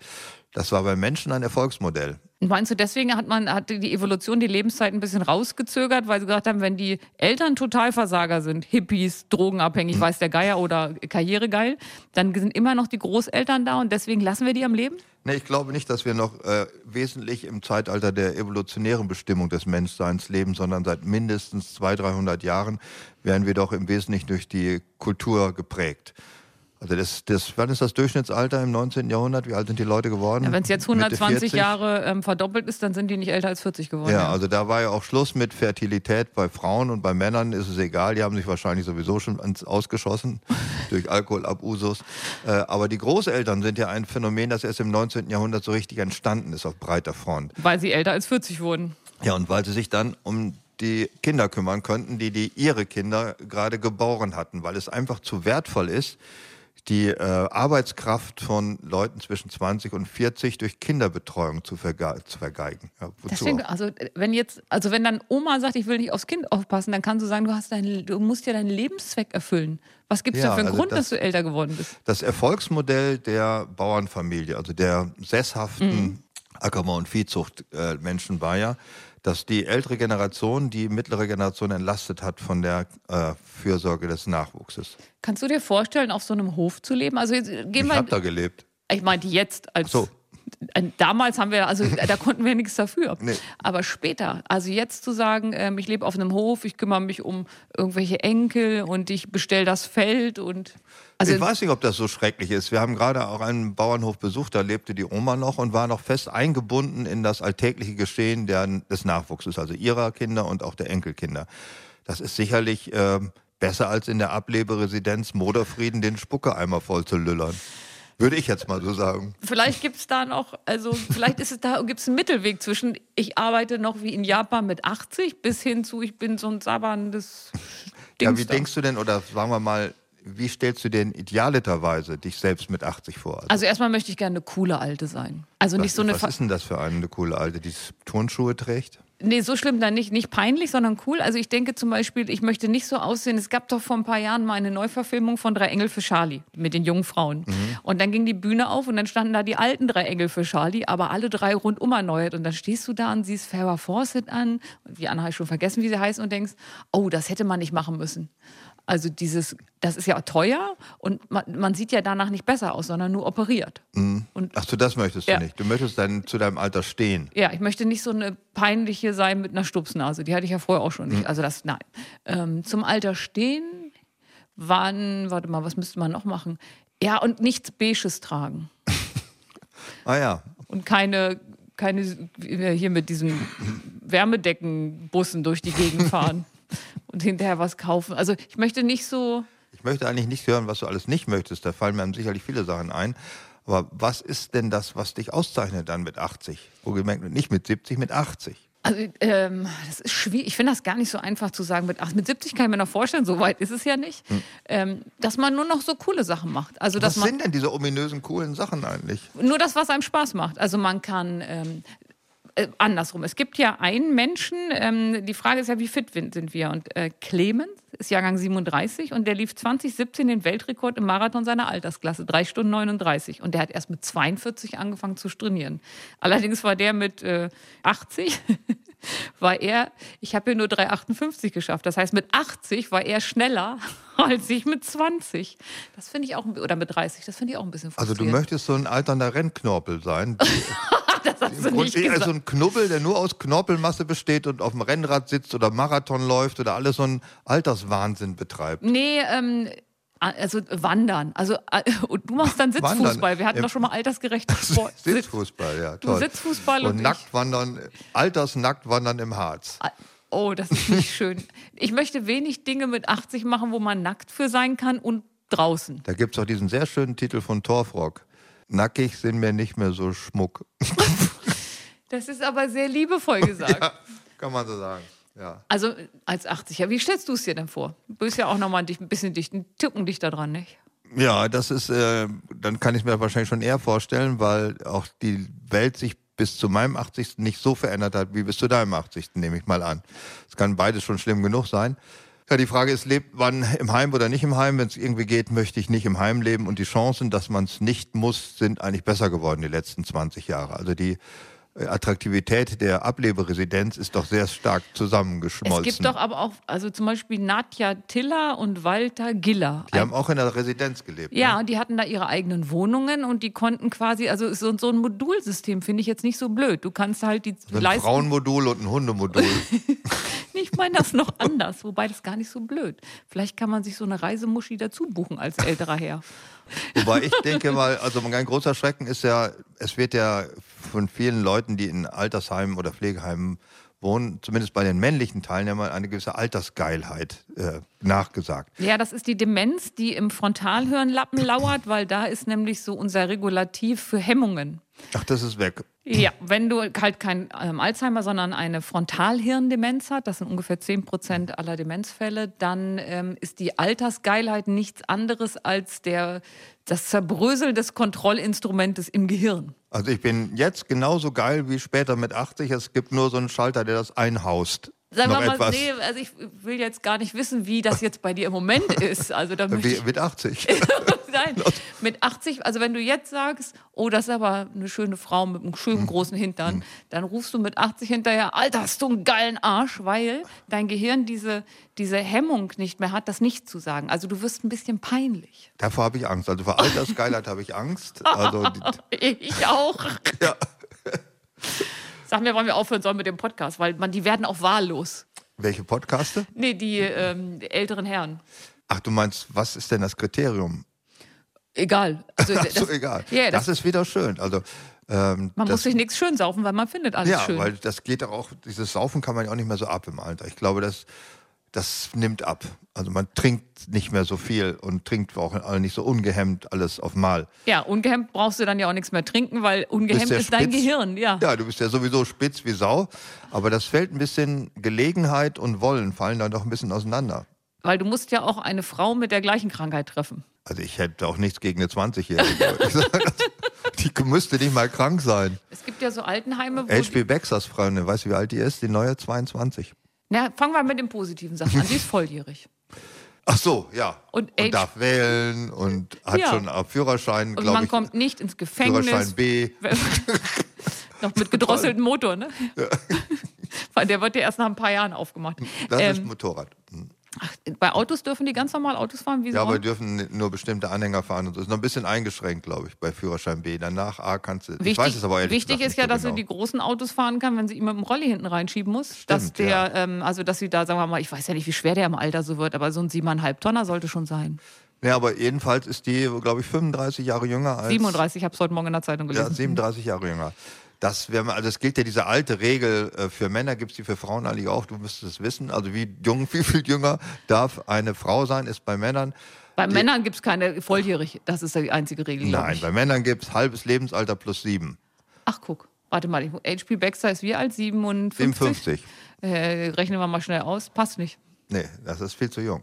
Das war bei Menschen ein Erfolgsmodell. Meinst du, deswegen hat man hat die Evolution die Lebenszeit ein bisschen rausgezögert, weil sie gesagt haben, wenn die Eltern Totalversager sind, Hippies, drogenabhängig, weiß der Geier oder karrieregeil, dann sind immer noch die Großeltern da und deswegen lassen wir die am Leben? Nee, ich glaube nicht, dass wir noch äh, wesentlich im Zeitalter der evolutionären Bestimmung des Menschseins leben, sondern seit mindestens 200, 300 Jahren werden wir doch im Wesentlichen durch die Kultur geprägt. Also das, das, wann ist das Durchschnittsalter im 19. Jahrhundert? Wie alt sind die Leute geworden? Ja, wenn es jetzt Mitte 120 40? Jahre ähm, verdoppelt ist, dann sind die nicht älter als 40 geworden. Ja, also da war ja auch Schluss mit Fertilität bei Frauen und bei Männern ist es egal. Die haben sich wahrscheinlich sowieso schon ausgeschossen durch Alkoholabusus. Äh, aber die Großeltern sind ja ein Phänomen, das erst im 19. Jahrhundert so richtig entstanden ist auf breiter Front. Weil sie älter als 40 wurden. Ja, und weil sie sich dann um die Kinder kümmern könnten, die, die ihre Kinder gerade geboren hatten, weil es einfach zu wertvoll ist, die äh, Arbeitskraft von Leuten zwischen 20 und 40 durch Kinderbetreuung zu, verge zu vergeigen. Ja, Deswegen, also wenn jetzt, also wenn dann Oma sagt, ich will nicht aufs Kind aufpassen, dann kannst du sagen, du hast dein, du musst ja deinen Lebenszweck erfüllen. Was gibt es Ja, da für einen also Grund, das- dass du älter geworden bist? Das Erfolgsmodell der Bauernfamilie, also der sesshaften Ackerbau- und Viehzuchtmenschen äh, Menschen war ja, dass die ältere Generation die mittlere Generation entlastet hat von der äh, Fürsorge des Nachwuchses. Kannst du dir vorstellen, auf so einem Hof zu leben? Also gehen Ich habe da gelebt. ich meinte jetzt als so. Äh, Damals haben wir, also da konnten wir nichts dafür. Nee. Aber später, also jetzt zu sagen, ähm, ich lebe auf einem Hof, ich kümmere mich um irgendwelche Enkel und ich bestelle das Feld und also ich weiß nicht, ob das so schrecklich ist. Wir haben gerade auch einen Bauernhof besucht, da lebte die Oma noch und war noch fest eingebunden in das alltägliche Geschehen der, des Nachwuchses, also ihrer Kinder und auch der Enkelkinder. Das ist sicherlich ähm, besser als in der Ableberesidenz Moderfrieden den Spuckeeimer voll zu lüllern. Würde ich jetzt mal so sagen. vielleicht gibt es da noch, also vielleicht ist es da, gibt es einen Mittelweg zwischen, ich arbeite noch wie in Japan mit 80 bis hin zu, ich bin so ein sabberndes Dings Ja, wie denkst du denn, oder sagen wir mal, wie stellst du denn idealiterweise dich selbst mit 80 vor? Also, Also erstmal möchte ich gerne eine coole Alte sein. Also nicht was, so eine was ist denn das für eine, eine coole Alte, die Turnschuhe trägt? Nee, so schlimm dann nicht. Nicht peinlich, sondern cool. Also ich denke zum Beispiel, ich möchte nicht so aussehen. Es gab doch vor ein paar Jahren mal eine Neuverfilmung von Drei Engel für Charlie mit den jungen Frauen. Und dann ging die Bühne auf und dann standen da die alten Drei Engel für Charlie, aber alle drei rundum erneuert. Und dann stehst du da und siehst Farrah Fawcett an, die Anna habe ich schon vergessen, wie sie heißt, und denkst, oh, das hätte man nicht machen müssen. Also dieses, das ist ja teuer und man, man sieht ja danach nicht besser aus, sondern nur operiert. Und Ach so, das möchtest Ja. du nicht. Du möchtest dann zu deinem Alter stehen. ja, ich möchte nicht so eine peinliche sein mit einer Stupsnase. Die hatte ich ja vorher auch schon nicht. Also das, nein. Ähm, zum Alter stehen, wann, warte mal, was müsste man noch machen? Ja, und nichts Beiges tragen. Ah ja, Und keine keine hier mit diesen Wärmedeckenbussen durch die Gegend fahren und hinterher was kaufen. Also ich möchte nicht so. Ich möchte eigentlich nicht hören, was du alles nicht möchtest. Da fallen mir sicherlich viele Sachen ein. Aber was ist denn das, was dich auszeichnet dann mit 80? Wohlgemerkt nicht mit 70, mit 80. Also, ähm, das ist schwierig. Ich finde das gar nicht so einfach zu sagen. Mit, ach, mit 70 kann ich mir noch vorstellen, so weit ist es ja nicht, ähm, dass man nur noch so coole Sachen macht. Also, Was sind denn diese ominösen, coolen Sachen eigentlich? nur das, was einem Spaß macht. Also man kann ähm, äh, andersrum. Es gibt ja einen Menschen, ähm, die Frage ist ja, wie fit sind wir? Und äh, Clemens ist Jahrgang 37 und der lief 2017 den Weltrekord im Marathon seiner Altersklasse, 3 Stunden 39. Und der hat erst mit 42 angefangen zu trainieren. Allerdings war der mit äh, 80, war er, ich habe hier nur 3,58 geschafft. Das heißt, mit 80 war er schneller als ich mit 20. Das finde ich auch, ein- oder mit 30, das finde ich auch ein bisschen Also du frustrierend. möchtest so ein alternder Rennknorpel sein. das hast du nicht gesagt. so ein Knubbel, der nur aus Knorpelmasse besteht und auf dem Rennrad sitzt oder Marathon läuft oder alles so einen Alterswahnsinn betreibt. Nee, ähm, also wandern. Also äh, und du machst dann Sitzfußball. Wandern. Wir hatten doch schon mal altersgerechten Sport. Sitz- Sitzfußball, ja, Du toll. Sitzfußball und und Nacktwandern, Altersnacktwandern im Harz. Oh, das ist nicht schön. Ich möchte wenig Dinge mit 80 machen, wo man nackt für sein kann und draußen. Da gibt es auch diesen sehr schönen Titel von Torfrock. Nackig sind mir nicht mehr so Schmuck. Das ist aber sehr liebevoll gesagt. Ja, kann man so sagen. Ja. Also als 80er. Wie stellst du es dir denn vor? Du bist ja auch noch mal ein bisschen dicht, ein Ticken dichter dran, nicht? Ja, das ist, äh, dann kann ich mir wahrscheinlich schon eher vorstellen, weil auch die Welt sich bis zu meinem 80. nicht so verändert hat, wie bis zu deinem 80. nehme ich mal an. Es kann beides schon schlimm genug sein. Ja, die Frage ist, lebt man im Heim oder nicht im Heim? Wenn es irgendwie geht, möchte ich nicht im Heim leben. Und die Chancen, dass man es nicht muss, sind eigentlich besser geworden die letzten 20 Jahre. Also die Attraktivität der Ableberesidenz ist doch sehr stark zusammengeschmolzen. Es gibt doch aber auch, also zum Beispiel Nadja Tiller und Walter Giller. die haben auch in der Residenz gelebt. Ja, Ne? und die hatten da ihre eigenen Wohnungen und die konnten quasi, also so, so ein Modulsystem finde ich jetzt nicht so blöd. Du kannst halt die So ein. Frauenmodul und ein Hundemodul. Ich meine das noch anders, wobei das gar nicht so blöd. Vielleicht kann man sich so eine Reisemuschi dazu buchen als älterer Herr. Wobei ich denke mal, also ein großer Schrecken ist ja, es wird ja von vielen Leuten, die in Altersheimen oder Pflegeheimen wohnen, zumindest bei den männlichen Teilnehmern, eine gewisse Altersgeilheit äh, nachgesagt. Ja, das ist die Demenz, die im Frontalhirnlappen lauert, weil da ist nämlich so unser Regulativ für Hemmungen. Ach, das ist weg. Ja, wenn du halt kein ähm, Alzheimer, sondern eine Frontalhirndemenz hast, das sind ungefähr 10 Prozent aller Demenzfälle, dann ähm, ist die Altersgeilheit nichts anderes als der, das Zerbrösel des Kontrollinstrumentes im Gehirn. Also ich bin jetzt genauso geil wie später mit 80. Es gibt nur so einen Schalter, der das einhaust. Sagen wir mal, etwas nee, also ich will jetzt gar nicht wissen, wie das jetzt bei dir im Moment ist. Also da wie, ich mit 80. Nein, mit 80, also wenn du jetzt sagst, oh, das ist aber eine schöne Frau mit einem schönen großen Hintern, dann rufst du mit 80 hinterher, Alter, hast du einen geilen Arsch, weil dein Gehirn diese, diese Hemmung nicht mehr hat, das nicht zu sagen. Also du wirst ein bisschen peinlich. Davor habe ich Angst. Also vor Altersgeilheit habe ich Angst. Also Ich auch. ja. Sag mir, wann wir aufhören sollen mit dem Podcast, weil man, die werden auch wahllos. Welche Podcaste? Nee, die, ähm, die älteren Herren. Ach, du meinst, was ist denn das Kriterium? Egal. Also, Ach so, das, egal. Ja, das, das, ist wieder schön. Also ähm, man das, muss sich nichts schön saufen, weil man findet alles ja, schön. weil das geht doch auch, dieses Saufen kann man ja auch nicht mehr so ab im Alter. Ich glaube, das, das nimmt ab. Also man trinkt nicht mehr so viel und trinkt auch nicht so ungehemmt alles auf Mal. Ja, ungehemmt brauchst du dann ja auch nichts mehr trinken, weil ungehemmt ja ist dein spitz. Gehirn, ja. Ja, du bist ja sowieso spitz wie Sau, aber das fällt ein bisschen Gelegenheit und Wollen fallen dann doch ein bisschen auseinander. Weil du musst ja auch eine Frau mit der gleichen Krankheit treffen. Also ich hätte auch nichts gegen eine 20-Jährige. die müsste nicht mal krank sein. Es gibt ja so Altenheime, wo. HP Baxters Freundin, weißt du, wie alt die ist? Die neue 22. na, fangen wir mit den positiven Sachen an. Die ist volljährig. Ach so, ja. Und und darf wählen und hat Ja. schon einen Führerschein, Und glaube man ich. kommt nicht ins Gefängnis. Führerschein B. Noch mit gedrosseltem Motor, ne? Weil Der wird ja erst nach ein paar Jahren aufgemacht. Das ist Ähm, Motorrad. Ach, bei Autos dürfen die ganz normal Autos fahren, wie sie Ja, aber wollen? dürfen nur bestimmte Anhänger fahren und so. Ist noch ein bisschen eingeschränkt, glaube ich, bei Führerschein B. Danach A kannst du. ich Wichtig, weiß es aber ehrlich wichtig ist ja, so dass sie genau. die großen Autos fahren kann, wenn sie ihn mit dem Rolli hinten reinschieben muss. dass Stimmt, der, ja. ähm, also dass sie da, sagen wir mal, ich weiß ja nicht, wie schwer der im Alter so wird, aber so ein siebeneinhalb Tonner sollte schon sein. Ja, aber jedenfalls ist die, glaube ich, 35 Jahre jünger als. 37, ich habe es heute Morgen in der Zeitung Ja, gelesen. 37 Jahre jünger. Das wäre, also es gilt ja diese alte Regel, äh, für Männer gibt es die für Frauen eigentlich auch, du müsstest es wissen. Also wie jung, wie viel jünger darf eine Frau sein, ist bei Männern. Bei Männern gibt es keine volljährig. Das ist die einzige Regel. Nein, bei Männern gibt es halbes Lebensalter plus sieben. Ach, guck. Warte mal, HP Baxter ist wie alt? 57? 57. Äh, rechnen wir mal schnell aus. Passt nicht. Nee, das ist viel zu jung.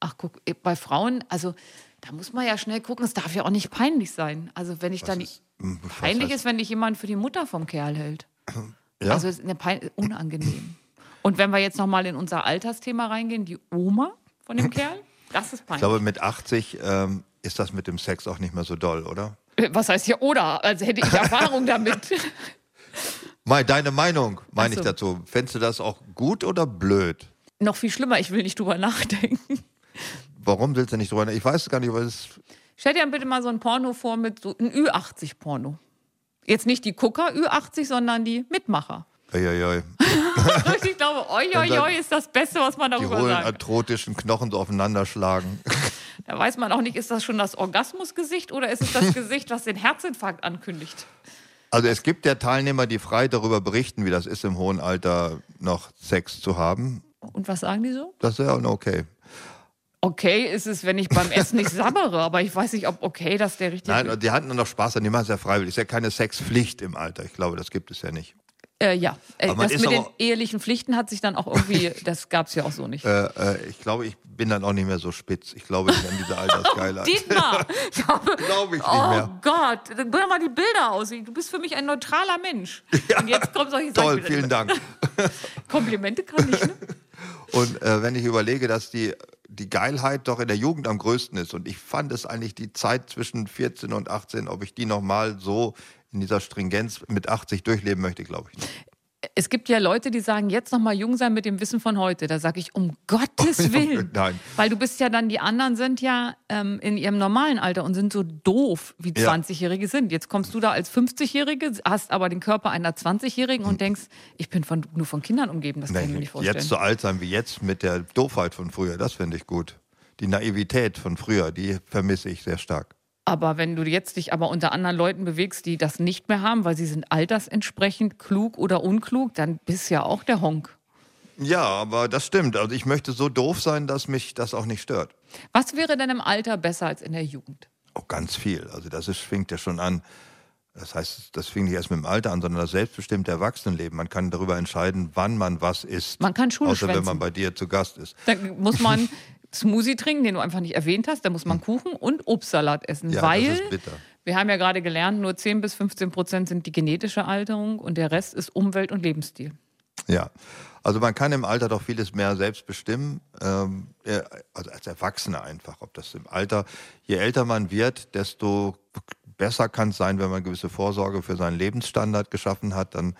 Ach, guck, bei Frauen, also da muss man ja schnell gucken, es darf ja auch nicht peinlich sein. Also wenn ich dann ist- hm, was peinlich heißt- ist, wenn dich jemand für die Mutter vom Kerl hält. Ja? Also es ist eine Pein unangenehm. Und wenn wir jetzt nochmal in unser Altersthema reingehen, die Oma von dem Kerl, das ist ich peinlich. glaube, mit 80 ähm, ist das mit dem Sex auch nicht mehr so doll, oder? Äh, Was heißt hier oder? Also hätte ich Erfahrung damit. Mai, deine Meinung, meine Ach ich so. dazu. Fändest du das auch gut oder blöd? Noch viel schlimmer, ich will nicht drüber nachdenken. Warum willst du nicht drüber? Ich weiß gar nicht, was es. Stell dir bitte mal so ein Porno vor mit so ein Ü80-Porno. Jetzt nicht die Gucker Ü80, sondern die Mitmacher. Eieiei. ich glaube, oi, oi, oi ist das Beste, was man Die darüber hohlen sagt. arthrotischen Knochen so aufeinanderschlagen. Da weiß man auch nicht, ist das schon das Orgasmusgesicht oder ist es das Gesicht, was den Herzinfarkt ankündigt? Also es gibt ja Teilnehmer, die frei darüber berichten, wie das ist, im hohen Alter noch Sex zu haben. Und was sagen die so? Das ist ja auch okay. Okay ist es, wenn ich beim Essen nicht sabbere, aber ich weiß nicht, ob okay das der richtige. Nein, die hatten dann noch Spaß an, die machen es ja freiwillig. Ist ja keine Sexpflicht im Alter. Ich glaube, das gibt es ja nicht. Äh, ja, äh, das mit den ehelichen Pflichten hat sich dann auch irgendwie, das gab es ja auch so nicht. Äh, äh, ich glaube, ich bin dann auch nicht mehr so spitz. Ich glaube nicht an diese Altersgeilheit. Dietmar! glaube ich nicht oh mehr. Gott, dann guck doch mal die Bilder aus. Du bist für mich ein neutraler Mensch. Und jetzt kommen solche Sachen. Toll, vielen Dank. Komplimente kann ich, ne? Und äh, wenn ich überlege, dass die, die Geilheit doch in der Jugend am größten ist und ich fand es eigentlich die Zeit zwischen 14 und 18, ob ich die nochmal so in dieser Stringenz mit 80 durchleben möchte, glaube ich nicht. Es gibt ja Leute, die sagen, jetzt noch mal jung sein mit dem Wissen von heute. Da sage ich, um Gottes Willen. Nein. Weil du bist ja dann, die anderen sind ja ähm, in ihrem normalen Alter und sind so doof, wie Ja. 20-Jährige sind. Jetzt kommst du da als 50-Jährige, hast aber den Körper einer 20-Jährigen und denkst, ich bin von, nur von Kindern umgeben. Das kann ich mir nicht vorstellen. jetzt so alt sein wie jetzt mit der Doofheit von früher, das finde ich gut. Die Naivität von früher, die vermisse ich sehr stark. Aber wenn du jetzt dich aber unter anderen Leuten bewegst, die das nicht mehr haben, weil sie sind altersentsprechend klug oder unklug, dann bist ja auch der Honk. Ja, aber das stimmt. Also ich möchte so doof sein, dass mich das auch nicht stört. Was wäre denn im Alter besser als in der Jugend? Auch ganz viel. Also das ist, fängt ja schon an. Das heißt, das fing nicht erst mit dem Alter an, sondern das selbstbestimmte Erwachsenenleben. Man kann darüber entscheiden, wann man was isst. Man kann Schule Außer wenn schwänzen. man bei dir zu Gast ist. Dann muss man Smoothie trinken, den du einfach nicht erwähnt hast. Dann muss man Kuchen und Obstsalat essen, Hm. Ja, weil das ist bitter. wir haben ja gerade gelernt, nur 10 bis 15 Prozent sind die genetische Alterung und der Rest ist Umwelt und Lebensstil. Ja. Also man kann im Alter doch vieles mehr selbst bestimmen, ähm, äh, also als Erwachsener einfach. Ob das im Alter, je älter man wird, desto besser kann es sein, wenn man gewisse Vorsorge für seinen Lebensstandard geschaffen hat, dann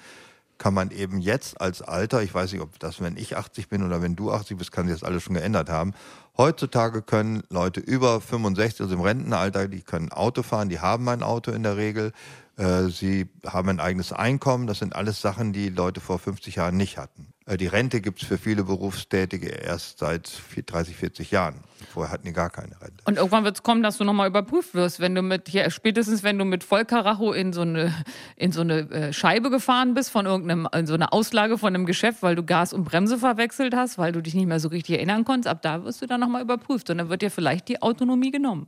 kann man eben jetzt als Alter, ich weiß nicht, ob das, wenn ich 80 bin oder wenn du 80 bist, kann sich das alles schon geändert haben. Heutzutage können Leute über 65, also im Rentenalter, die können Auto fahren, die haben ein Auto in der Regel. Äh, Sie haben ein eigenes Einkommen. Das sind alles Sachen, die Leute vor 50 Jahren nicht hatten. Äh, Die Rente gibt es für viele Berufstätige erst seit vier- 30, 40 Jahren. Vorher hatten die gar keine Rente. Und irgendwann wird es kommen, dass du nochmal überprüft wirst, wenn du mit, hier, spätestens wenn du mit Vollkaracho in so eine, in so eine äh, Scheibe gefahren bist von irgendeinem, in so eine Auslage von einem Geschäft, weil du Gas und Bremse verwechselt hast, weil du dich nicht mehr so richtig erinnern konntest, ab da wirst du dann nochmal überprüft und dann wird dir vielleicht die Autonomie genommen.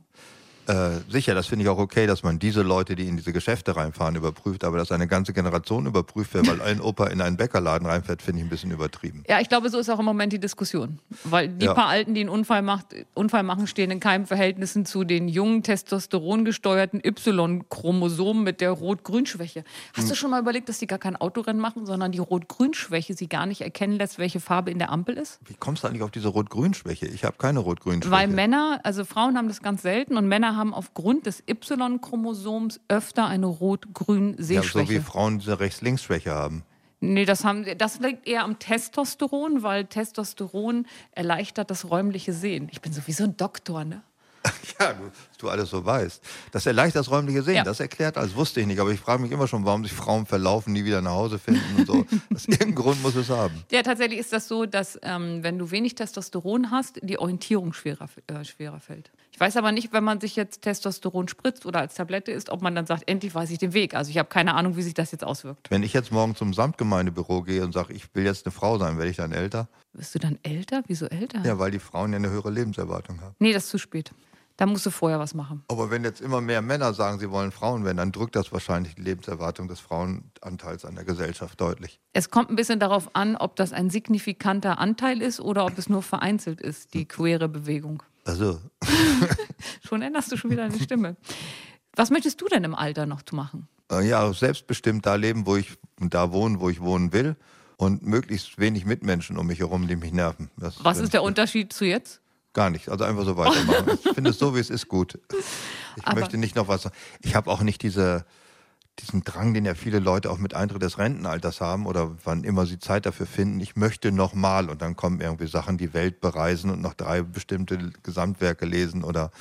Äh, sicher, das finde ich auch okay, dass man diese Leute, die in diese Geschäfte reinfahren, überprüft. Aber dass eine ganze Generation überprüft wird, weil ein Opa in einen Bäckerladen reinfährt, finde ich ein bisschen übertrieben. Ja, ich glaube, so ist auch im Moment die Diskussion. Weil die Ja. paar Alten, die einen Unfall, macht, Unfall machen, stehen in keinem Verhältnissen zu den jungen, testosterongesteuerten Y-Chromosomen mit der Rot-Grün-Schwäche. Hast Hm. du schon mal überlegt, dass die gar kein Autorennen machen, sondern die Rot-Grün-Schwäche sie gar nicht erkennen lässt, welche Farbe in der Ampel ist? Wie kommst du eigentlich auf diese Rot-Grün-Schwäche? Ich habe keine Rot-Grün-Schwäche. Weil Männer, also Frauen haben das ganz selten und Männer haben aufgrund des Y-Chromosoms öfter eine ja, Rot-Grün-Sehschwäche. so wie Frauen diese Rechts-Links-Schwäche haben. Nee, das, haben, das liegt eher am Testosteron, weil Testosteron erleichtert das räumliche Sehen. Ich bin sowieso ein Doktor, ne? Ja, du, du alles so weißt. Das erleichtert das räumliche Sehen. Ja. Das erklärt alles, wusste ich nicht. Aber ich frage mich immer schon, warum sich Frauen verlaufen, nie wieder nach Hause finden und so. das, irgendeinen Grund muss es haben. Ja, tatsächlich ist das so, dass ähm, wenn du wenig Testosteron hast, die Orientierung schwerer, äh, schwerer fällt. Ich weiß aber nicht, wenn man sich jetzt Testosteron spritzt oder als Tablette isst, ob man dann sagt, endlich weiß ich den Weg. Also ich habe keine Ahnung, wie sich das jetzt auswirkt. Wenn ich jetzt morgen zum Samtgemeindebüro gehe und sage, ich will jetzt eine Frau sein, werde ich dann älter? Bist du dann älter? Wieso älter? Ja, weil die Frauen ja eine höhere Lebenserwartung haben. Nee, das ist zu spät. Da musst du vorher was machen. Aber wenn jetzt immer mehr Männer sagen, sie wollen Frauen werden, dann drückt das wahrscheinlich die Lebenserwartung des Frauenanteils an der Gesellschaft deutlich. Es kommt ein bisschen darauf an, ob das ein signifikanter Anteil ist oder ob es nur vereinzelt ist, die queere Bewegung. Also, Schon änderst du schon wieder deine Stimme. Was möchtest du denn im Alter noch machen? äh, ja, selbstbestimmt da leben, wo ich da wohnen, wo ich wohnen will und möglichst wenig Mitmenschen um mich herum, die mich nerven. Das Was ist der. Unterschied zu jetzt? Gar nicht. Also einfach so weitermachen. ich finde es so, wie es ist, gut. Ich Aber- möchte nicht noch was. Ich habe auch nicht diese, diesen Drang, den ja viele Leute auch mit Eintritt des Rentenalters haben oder wann immer sie Zeit dafür finden. Ich möchte noch mal und dann kommen irgendwie Sachen, die Welt bereisen und noch drei bestimmte Gesamtwerke lesen oder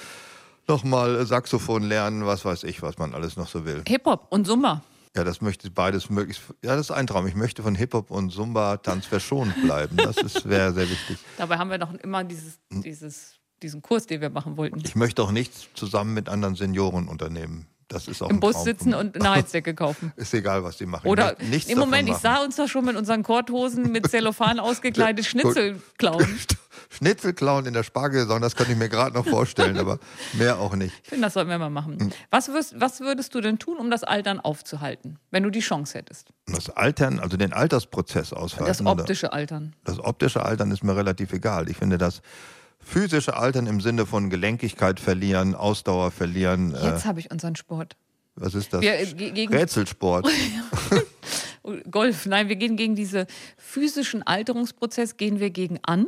noch mal Saxophon lernen, was weiß ich, was man alles noch so will. Hip-Hop und Zumba. Ja, das möchte ich beides möglichst. Ja, das ist ein Traum. Ich möchte von Hip-Hop und Zumba-Tanz verschont bleiben. Das ist- wäre sehr wichtig. Dabei haben wir doch immer dieses, dieses, diesen Kurs, den wir machen wollten. Ich möchte auch nichts zusammen mit anderen Senioren unternehmen. Das ist auch Im Bus Traum sitzen und eine Heizdecke kaufen. Ist egal, was die machen. Oder nichts im Moment, ich sah uns doch schon mit unseren Korthosen mit Zellophan ausgekleidet Schnitzel klauen. Schnitzel klauen in der Spargelsaison, das kann ich mir gerade noch vorstellen, aber mehr auch nicht. Ich finde, das sollten wir mal machen. Was, wirst, was würdest du denn tun, um das Altern aufzuhalten, wenn du die Chance hättest? Das Altern, also den Altersprozess aushalten. Das optische Altern. Das optische Altern ist mir relativ egal. Ich finde das physische Altern im Sinne von Gelenkigkeit verlieren, Ausdauer verlieren. Äh, Jetzt habe ich unseren Sport. was ist das? Wir, äh, Rätselsport. Golf, nein, wir gehen gegen diesen physischen Alterungsprozess, gehen wir gegen an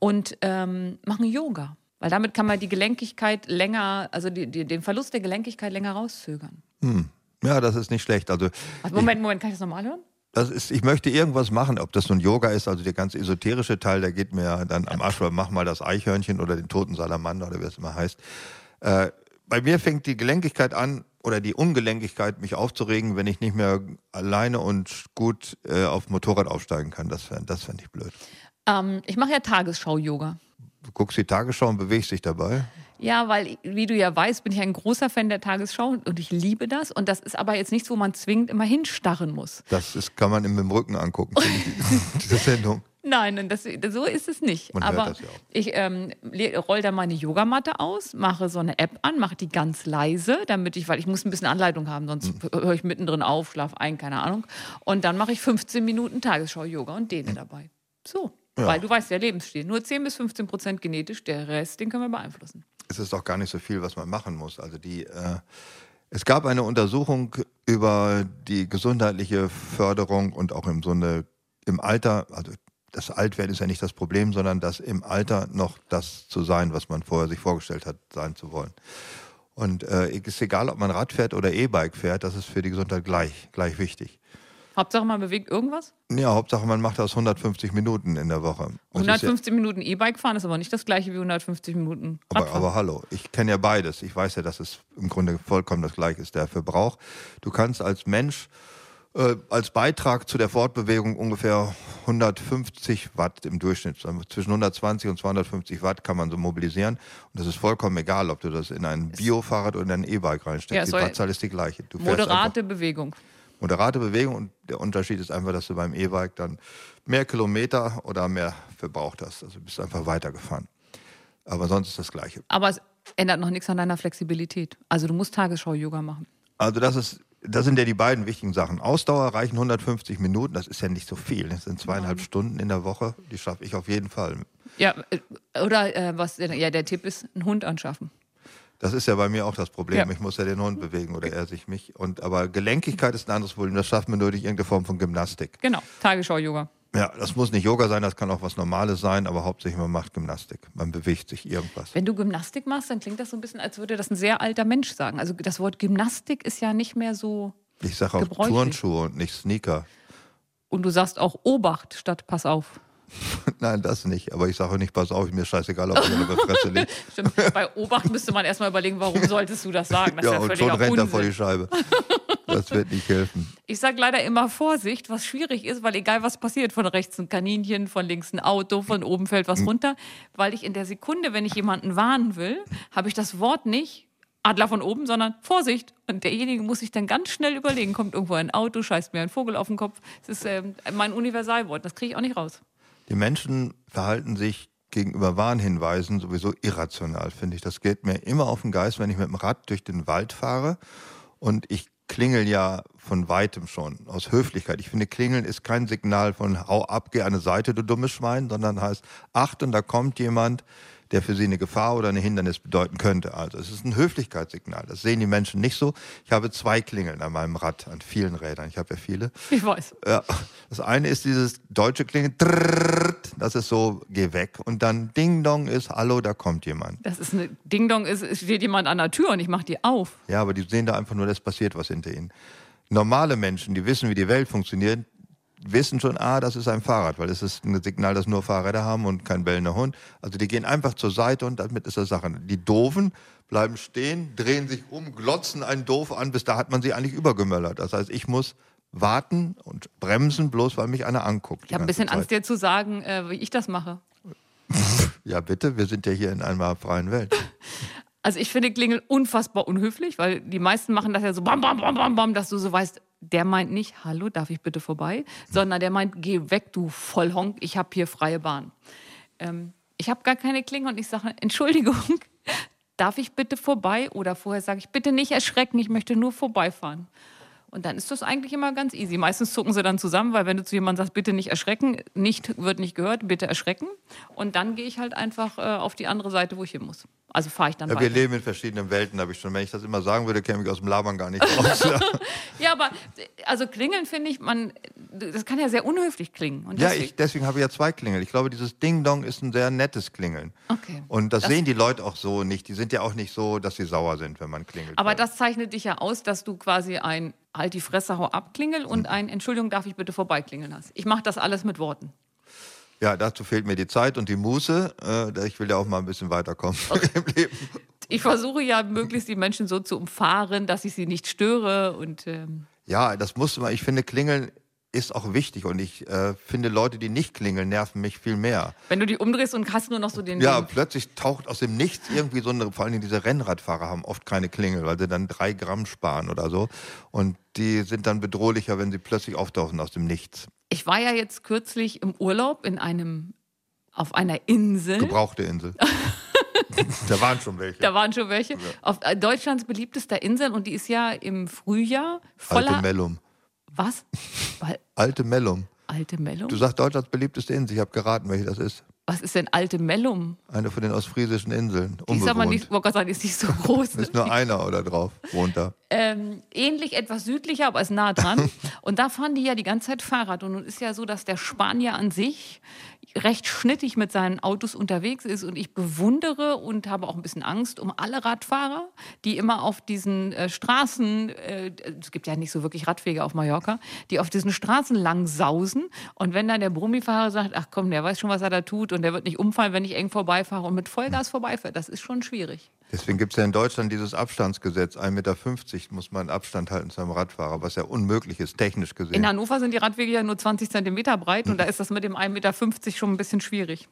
und ähm, machen Yoga. Weil damit kann man die Gelenkigkeit länger, also die, die, den Verlust der Gelenkigkeit länger rauszögern. ja, das ist nicht schlecht. Also Also Moment, Moment, kann ich das nochmal hören? Das ist, ich möchte irgendwas machen, ob das nun Yoga ist, also der ganz esoterische Teil, der geht mir dann am Arsch, weil mach mal das Eichhörnchen oder den toten Salamander oder wie es immer heißt. Äh, bei mir fängt die Gelenkigkeit an oder die Ungelenkigkeit, mich aufzuregen, wenn ich nicht mehr alleine und gut äh, auf Motorrad aufsteigen kann. Das fände das fänd ich blöd. Ähm, ich mache ja Tagesschau-Yoga. Du guckst die Tagesschau und bewegst dich dabei. Ja, weil, wie du ja weißt, bin ich ein großer Fan der Tagesschau und ich liebe das. Und das ist aber jetzt nichts, wo man zwingend immer hinstarren muss. Das ist, kann man im Rücken angucken, diese Sendung. Nein, das, so ist es nicht. Man hört Aber das ja auch. ich ähm, roll da meine Yogamatte aus, mache so eine App an, mache die ganz leise, damit ich, weil ich muss ein bisschen Anleitung haben, sonst Mhm. höre ich mittendrin auf, schlaf ein, keine Ahnung. Und dann mache ich 15 Minuten Tagesschau-Yoga und Mhm. dehne dabei. So. Weil du weißt, der Lebensstil. Nur 10 bis 15 Prozent genetisch, der Rest, den können wir beeinflussen. Es ist auch gar nicht so viel, was man machen muss. Also die, äh, es gab eine Untersuchung über die gesundheitliche Förderung und auch im eine, im Alter, also das Altwerden ist ja nicht das Problem, sondern das im Alter noch das zu sein, was man vorher sich vorgestellt hat, sein zu wollen. Und äh, ist egal, ob man Rad fährt oder E-Bike fährt, das ist für die Gesundheit gleich, gleich wichtig. Hauptsache, man bewegt irgendwas. Ja, Hauptsache man macht das 1150 Minuten in der Woche. Das ist ja- 150 Minuten E-Bike fahren ist aber nicht das gleiche wie 150 Minuten Aber, Radfahren. aber hallo, ich kenne ja beides. Ich weiß ja, dass es im Grunde vollkommen das gleiche ist, der Verbrauch. Du kannst als Mensch äh, als Beitrag zu der Fortbewegung ungefähr 150 Watt im Durchschnitt. Zwischen 120 und 250 Watt kann man so mobilisieren. Und das ist vollkommen egal, ob du das in ein Biofahrrad oder in ein E-Bike Ja, reinsteckst. es Die Wattzahl ist die gleiche. Moderate Bewegung. Moderate Bewegung und der Unterschied ist einfach, dass du beim E-Bike dann mehr Kilometer oder mehr verbraucht hast. Also du bist einfach weitergefahren. Aber sonst ist das Gleiche. Aber es ändert noch nichts an deiner Flexibilität. Also du musst Tagesschau-Yoga machen. Also das ist, das sind ja die beiden wichtigen Sachen. Ausdauer reichen 150 Minuten, das ist ja nicht so viel. Das sind zweieinhalb Stunden in der Woche. Die schaffe ich auf jeden Fall. Ja, äh, oder äh, was, ja, der Tipp ist, einen Hund anschaffen. Das ist ja bei mir auch das Problem. Ja. Ich muss ja den Hund bewegen oder er sich mich. Und aber Gelenkigkeit ist ein anderes Problem. Das schafft man nur durch irgendeine Form von Gymnastik. Genau, Tagesschau-Yoga. Ja, das muss nicht Yoga sein, das kann auch was Normales sein, aber hauptsächlich man macht Gymnastik. Man bewegt sich irgendwas. Wenn du Gymnastik machst, dann klingt das so ein bisschen, als würde das ein sehr alter Mensch sagen. Also das Wort Gymnastik ist ja nicht mehr so. Ich sage auch. Turnschuhe und nicht Sneaker. Und du sagst auch Obacht statt Pass auf. Nein, das nicht. Aber ich sage auch nicht, pass auf, mir ist scheißegal, ob mir eine Fresse liegt. Stimmt. Bei Obacht müsste man erstmal überlegen, warum solltest du das sagen? Das Ja, ist ja und schon rennt er vor die. Scheibe. Das wird nicht helfen. Ich sage leider immer Vorsicht, was schwierig ist, weil egal was passiert, von rechts ein Kaninchen, von links ein Auto, von oben fällt was runter, weil ich in der Sekunde, wenn ich jemanden warnen will, habe ich das Wort nicht Adler von oben, sondern Vorsicht. Und derjenige muss sich dann ganz schnell überlegen, kommt irgendwo ein Auto, scheißt mir ein Vogel auf den Kopf. Das ist ähm, mein Universalwort, das kriege ich auch nicht raus. Die Menschen verhalten sich gegenüber Warnhinweisen sowieso irrational, finde ich. Das geht mir immer auf den Geist, wenn ich mit dem Rad durch den Wald fahre und ich klingel ja von weitem schon, aus Höflichkeit. Ich finde, klingeln ist kein Signal von hau ab, geh eine Seite, du dummes Schwein, sondern heißt, Achtung, da kommt jemand, der für sie eine Gefahr oder ein Hindernis bedeuten könnte. Also es ist ein Höflichkeitssignal. Das sehen die Menschen nicht so. Ich habe zwei Klingeln an meinem Rad, an vielen Rädern. Ich habe ja viele. Ich weiß. Ja. Das eine ist dieses deutsche Klingeln, das ist so, geh weg. Und dann Ding Dong ist, hallo, da kommt jemand. Das ist eine Ding Dong, ist, es steht jemand an der Tür und ich mache die auf. Ja, aber die sehen da einfach nur, dass passiert was hinter ihnen. Normale Menschen, die wissen, wie die Welt funktioniert, wissen schon, ah, das ist ein Fahrrad, weil es ist ein Signal, dass nur Fahrräder haben und kein bellender Hund. Also die gehen einfach zur Seite und damit ist das Sache. Die Doofen bleiben stehen, drehen sich um, glotzen einen Doof an, bis da hat man sie eigentlich übergemöllert. Das heißt, ich muss warten und bremsen, bloß weil mich einer anguckt. Ich habe ein bisschen Zeit. Angst, dir zu sagen, äh, wie ich das mache. ja, bitte, wir sind ja hier in einer freien Welt. Also ich finde Klingel unfassbar unhöflich, weil die meisten machen das ja so bam, bam, bam, bam, bam, dass du so weißt, der meint nicht, hallo, darf ich bitte vorbei, sondern der meint, geh weg, du Vollhonk, ich habe hier freie Bahn. Ähm, ich habe gar keine Klinge und ich sage, Entschuldigung, darf ich bitte vorbei? Oder vorher sage ich, bitte nicht erschrecken, ich möchte nur vorbeifahren. Und dann ist das eigentlich immer ganz easy. Meistens zucken sie dann zusammen, weil wenn du zu jemandem sagst, bitte nicht erschrecken, nicht wird nicht gehört, bitte erschrecken. Und dann gehe ich halt einfach äh, auf die andere Seite, wo ich hin muss. Also fahre ich dann ja, weiter. Wir leben in verschiedenen Welten, habe ich schon. Wenn ich das immer sagen würde, käme ich aus dem Labern gar nicht raus. ja. aber also klingeln finde ich, man, das kann ja sehr unhöflich klingen. Und ja, deswegen, ich, deswegen habe ich ja zwei Klingeln. Ich glaube, dieses Ding Dong ist ein sehr nettes Klingeln. Okay. Und das, das, sehen die Leute auch so nicht. Die sind ja auch nicht so, dass sie sauer sind, wenn man klingelt. Aber das zeichnet dich ja aus, dass du quasi ein halt die Fresse, hau ab klingel und hm. ein Entschuldigung, darf ich bitte vorbeiklingeln hast. Ich mache das alles mit Worten. Ja, dazu fehlt mir die Zeit und die Muße. Äh, ich will ja auch mal ein bisschen weiterkommen okay. im Leben. Ich versuche ja möglichst die Menschen so zu umfahren, dass ich sie nicht störe und ähm ja, das muss man. Ich finde, Klingeln ist auch wichtig und ich äh, finde Leute, die nicht klingeln, nerven mich viel mehr. Wenn du die umdrehst und hast nur noch so den. Ja, plötzlich taucht aus dem Nichts irgendwie so eine, vor allem diese Rennradfahrer haben oft keine Klingel, weil sie dann drei Gramm sparen oder so. Und die sind dann bedrohlicher, wenn sie plötzlich auftauchen aus dem Nichts. Ich war ja jetzt kürzlich im Urlaub in einem, auf einer Insel. Gebrauchte Insel. da waren schon welche. Da waren schon welche. Ja. Auf äh, Deutschlands beliebtester Insel und die ist ja im Frühjahr voller. Alte Mellum. Was? Weil Alte Mellum. Alte Mellum? Du sagst Deutschlands beliebteste Insel. Ich habe geraten, welche das ist. Was ist denn Alte Mellum? Eine von den ostfriesischen Inseln. Die ist aber nicht, Gott sagen, ist nicht so groß. ist nur einer oder drauf, wohnt da. Ähm, ähnlich etwas südlicher, aber ist nah dran. und da fahren die ja die ganze Zeit Fahrrad. Und nun ist ja so, dass der Spanier an sich recht schnittig mit seinen Autos unterwegs ist und ich bewundere und habe auch ein bisschen Angst um alle Radfahrer, die immer auf diesen äh, Straßen, äh, es gibt ja nicht so wirklich Radwege auf Mallorca, die auf diesen Straßen lang sausen und wenn dann der Brummifahrer sagt, ach komm, der weiß schon, was er da tut und der wird nicht umfallen, wenn ich eng vorbeifahre und mit Vollgas vorbeifahre, das ist schon schwierig. Deswegen gibt es ja in Deutschland dieses Abstandsgesetz. 1,50 Meter muss man Abstand halten zu einem Radfahrer, was ja unmöglich ist, technisch gesehen. In Hannover sind die Radwege ja nur 20 Zentimeter breit und da ist das mit dem 1,50 Meter schon ein bisschen schwierig.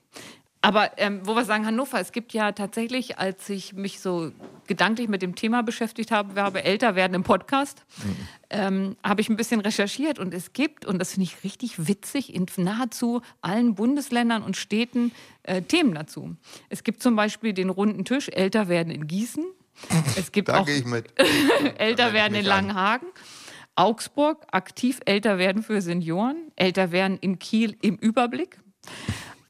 Aber ähm, wo wir sagen Hannover, es gibt ja tatsächlich, als ich mich so gedanklich mit dem Thema beschäftigt habe, wir haben älter werden im Podcast, mhm. ähm, habe ich ein bisschen recherchiert und es gibt, und das finde ich richtig witzig, in nahezu allen Bundesländern und Städten äh, Themen dazu. Es gibt zum Beispiel den runden Tisch, älter werden in Gießen. Es gibt da auch ich mit. älter werden in Langenhagen. Augsburg, aktiv älter werden für Senioren, älter werden in Kiel im Überblick.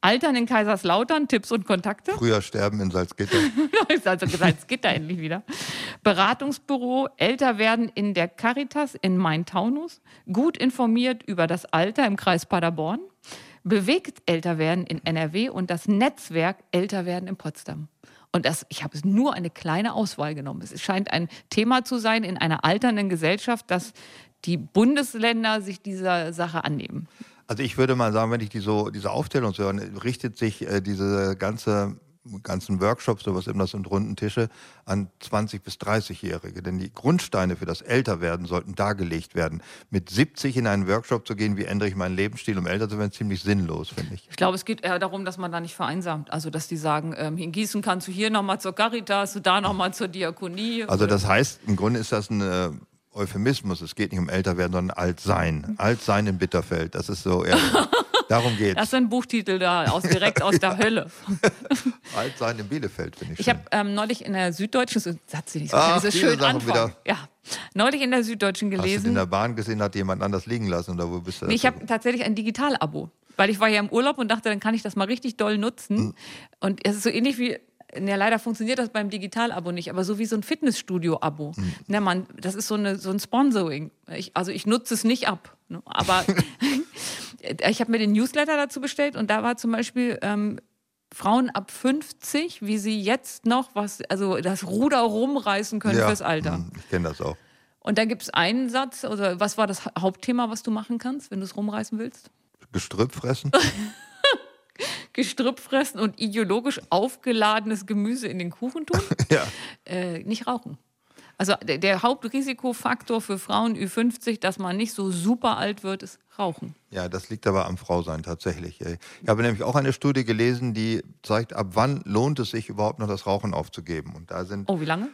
Altern in Kaiserslautern, Tipps und Kontakte. Früher sterben in Salzgitter. ist also Salzgitter endlich wieder. Beratungsbüro, älter werden in der Caritas in Main-Taunus. Gut informiert über das Alter im Kreis Paderborn. Bewegt älter werden in NRW und das Netzwerk älter werden in Potsdam. Und das, ich habe nur eine kleine Auswahl genommen. Es scheint ein Thema zu sein in einer alternden Gesellschaft, dass die Bundesländer sich dieser Sache annehmen. Also ich würde mal sagen, wenn ich die so, diese Aufstellung so höre, richtet sich äh, diese ganze ganzen Workshops, sowas eben das sind runden Tische, an 20 bis 30-Jährige. Denn die Grundsteine für das Älterwerden sollten dargelegt werden. Mit 70 in einen Workshop zu gehen, wie ändere ich meinen Lebensstil, um älter zu werden, ziemlich sinnlos, finde ich. Ich glaube, es geht eher darum, dass man da nicht vereinsamt. Also, dass die sagen, ähm, in Gießen kannst du hier nochmal zur Caritas, da nochmal zur Diakonie. Also das heißt, im Grunde ist das ein äh, Euphemismus. Es geht nicht um älter werden, sondern alt sein. Alt sein in Bitterfeld. Das ist so, ja, darum geht's. Das sind Buchtitel da, aus, direkt aus der Hölle. alt sein in Bielefeld, finde ich. Ich habe ähm, neulich in der Süddeutschen, so, hat sie nicht so, Ach, diese schön Sachen wieder. Ja, neulich in der Süddeutschen Hast du gelesen. in der Bahn gesehen, hat jemand anders liegen lassen oder wo bist du? Nee, ich habe tatsächlich ein Digital-Abo, weil ich war ja im Urlaub und dachte, dann kann ich das mal richtig doll nutzen. Hm. Und es ist so ähnlich wie, ja, leider funktioniert das beim Digital-Abo nicht, aber so wie so ein Fitnessstudio-Abo. Hm. Ne, man, das ist so, eine, so ein Sponsoring. Ich, also ich nutze es nicht ab, ne, aber ich habe mir den Newsletter dazu bestellt und da war zum Beispiel ähm, Frauen ab 50, wie sie jetzt noch was, also das Ruder rumreißen können fürs Alter. hm, Ich kenne das auch. Und da gibt es einen Satz, oder was war das Hauptthema, was du machen kannst, wenn du es rumreißen willst? Gestrüpp fressen? Gestrüpp fressen und ideologisch aufgeladenes Gemüse in den Kuchen tun? ja. äh, nicht rauchen. Also der, der Hauptrisikofaktor für Frauen Ü50, dass man nicht so super alt wird, ist Rauchen. Ja, das liegt aber am Frausein tatsächlich. Ich habe nämlich auch eine Studie gelesen, die zeigt, ab wann lohnt es sich überhaupt noch das Rauchen aufzugeben. Und da sind, Oh, wie lange?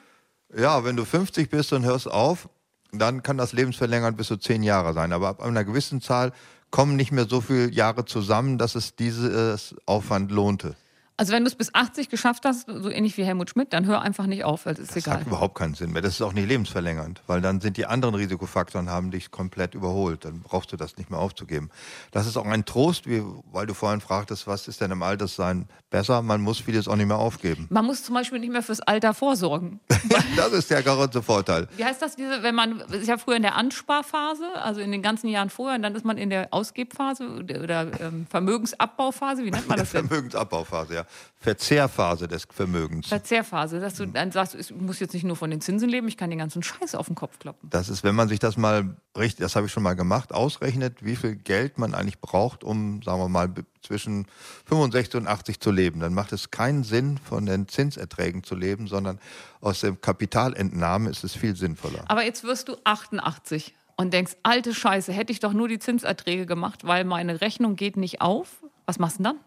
ja, wenn du 50 bist und hörst auf, dann kann das lebensverlängernd bis zu 10 Jahre sein. Aber ab einer gewissen Zahl kommen nicht mehr so viele Jahre zusammen, dass es dieses Aufwand lohnte. Also wenn du es bis 80 geschafft hast, so ähnlich wie Helmut Schmidt, dann hör einfach nicht auf, weil es ist Das egal. hat überhaupt keinen Sinn mehr. Das ist auch nicht lebensverlängernd, weil dann sind die anderen Risikofaktoren haben dich komplett überholt. Dann brauchst du das nicht mehr aufzugeben. Das ist auch ein Trost, wie, weil du vorhin fragtest, was ist denn im Alterssein besser? Man muss vieles auch nicht mehr aufgeben. Man muss zum Beispiel nicht mehr fürs Alter vorsorgen. das ist der große Vorteil. Wie heißt das, diese, wenn man, ist ja früher in der Ansparphase, also in den ganzen Jahren vorher, und dann ist man in der Ausgebphase oder, oder ähm, Vermögensabbauphase, wie nennt man das denn? Vermögensabbauphase, ja. Verzehrphase des Vermögens. Verzehrphase, dass du dann sagst, ich muss jetzt nicht nur von den Zinsen leben, ich kann den ganzen Scheiß auf den Kopf kloppen. Das ist, wenn man sich das mal richtig, das habe ich schon mal gemacht, ausrechnet, wie viel Geld man eigentlich braucht, um, sagen wir mal, zwischen 65 und 80 zu leben. Dann macht es keinen Sinn, von den Zinserträgen zu leben, sondern aus der Kapitalentnahme ist es viel sinnvoller. Aber jetzt wirst du 88 und denkst, alte Scheiße, hätte ich doch nur die Zinserträge gemacht, weil meine Rechnung geht nicht auf. Was machst du denn dann?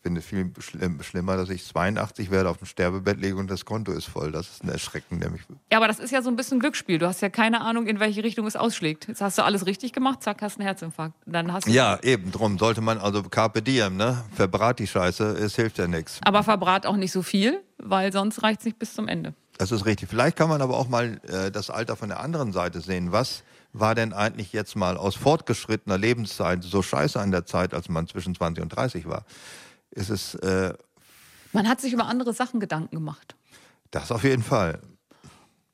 Ich finde es viel schlimm, schlimmer, dass ich 82 werde, auf dem Sterbebett lege und das Konto ist voll. Das ist ein Erschrecken, mich. Ja, aber das ist ja so ein bisschen Glücksspiel. Du hast ja keine Ahnung, in welche Richtung es ausschlägt. Jetzt hast du alles richtig gemacht, zack, hast einen Herzinfarkt. Dann hast Ja, eben drum sollte man also Carpe Diem, ne? Verbrat die Scheiße, es hilft ja nichts. Aber verbrat auch nicht so viel, weil sonst reicht es nicht bis zum Ende. Das ist richtig. Vielleicht kann man aber auch mal äh, das Alter von der anderen Seite sehen. Was war denn eigentlich jetzt mal aus fortgeschrittener Lebenszeit so scheiße an der Zeit, als man zwischen 20 und 30 war? Ist es äh, Man hat sich über andere Sachen Gedanken gemacht. das auf jeden Fall?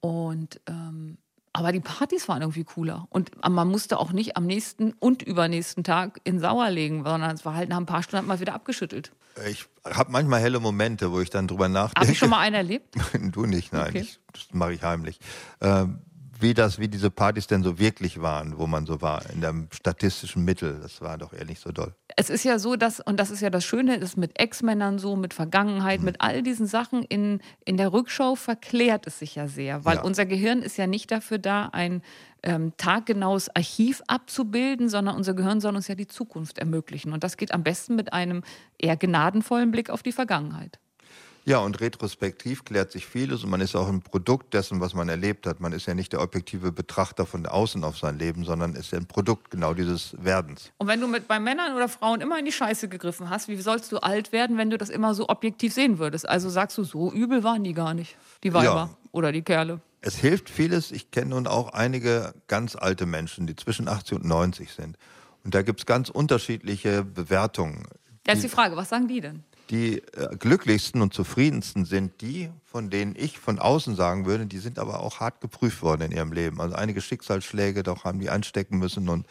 Und ähm, aber die Partys waren irgendwie cooler. Und man musste auch nicht am nächsten und übernächsten Tag in Sauer legen, sondern es war halt nach ein paar Stunden man wieder abgeschüttelt. Ich habe manchmal helle Momente, wo ich dann drüber nachdenke. Habe ich schon mal einen erlebt? du nicht, nein. Okay. Ich, das mache ich heimlich. Ähm, wie das, wie diese Partys denn so wirklich waren, wo man so war, in dem statistischen Mittel, das war doch eher nicht so doll. Es ist ja so, dass, und das ist ja das Schöne, ist mit Ex-Männern so, mit Vergangenheit, mit all diesen Sachen in, in der Rückschau verklärt es sich ja sehr, weil Ja. unser Gehirn ist ja nicht dafür da, ein ähm, taggenaues Archiv abzubilden, sondern unser Gehirn soll uns ja die Zukunft ermöglichen. Und das geht am besten mit einem eher gnadenvollen Blick auf die Vergangenheit. Ja, und retrospektiv klärt sich vieles und man ist auch ein Produkt dessen, was man erlebt hat. Man ist ja nicht der objektive Betrachter von außen auf sein Leben, sondern ist ja ein Produkt genau dieses Werdens. Und wenn du mit bei Männern oder Frauen immer in die Scheiße gegriffen hast, wie sollst du alt werden, wenn du das immer so objektiv sehen würdest? Also sagst du, so übel waren die gar nicht, die Weiber Ja. oder die Kerle. Es hilft vieles. Ich kenne nun auch einige ganz alte Menschen, die zwischen 80 und 90 sind. Und da gibt es ganz unterschiedliche Bewertungen. Ist die Frage, was sagen die denn? Die äh, glücklichsten und zufriedensten sind die, von denen ich von außen sagen würde, die sind aber auch hart geprüft worden in ihrem Leben. Also einige Schicksalsschläge, doch haben die einstecken müssen und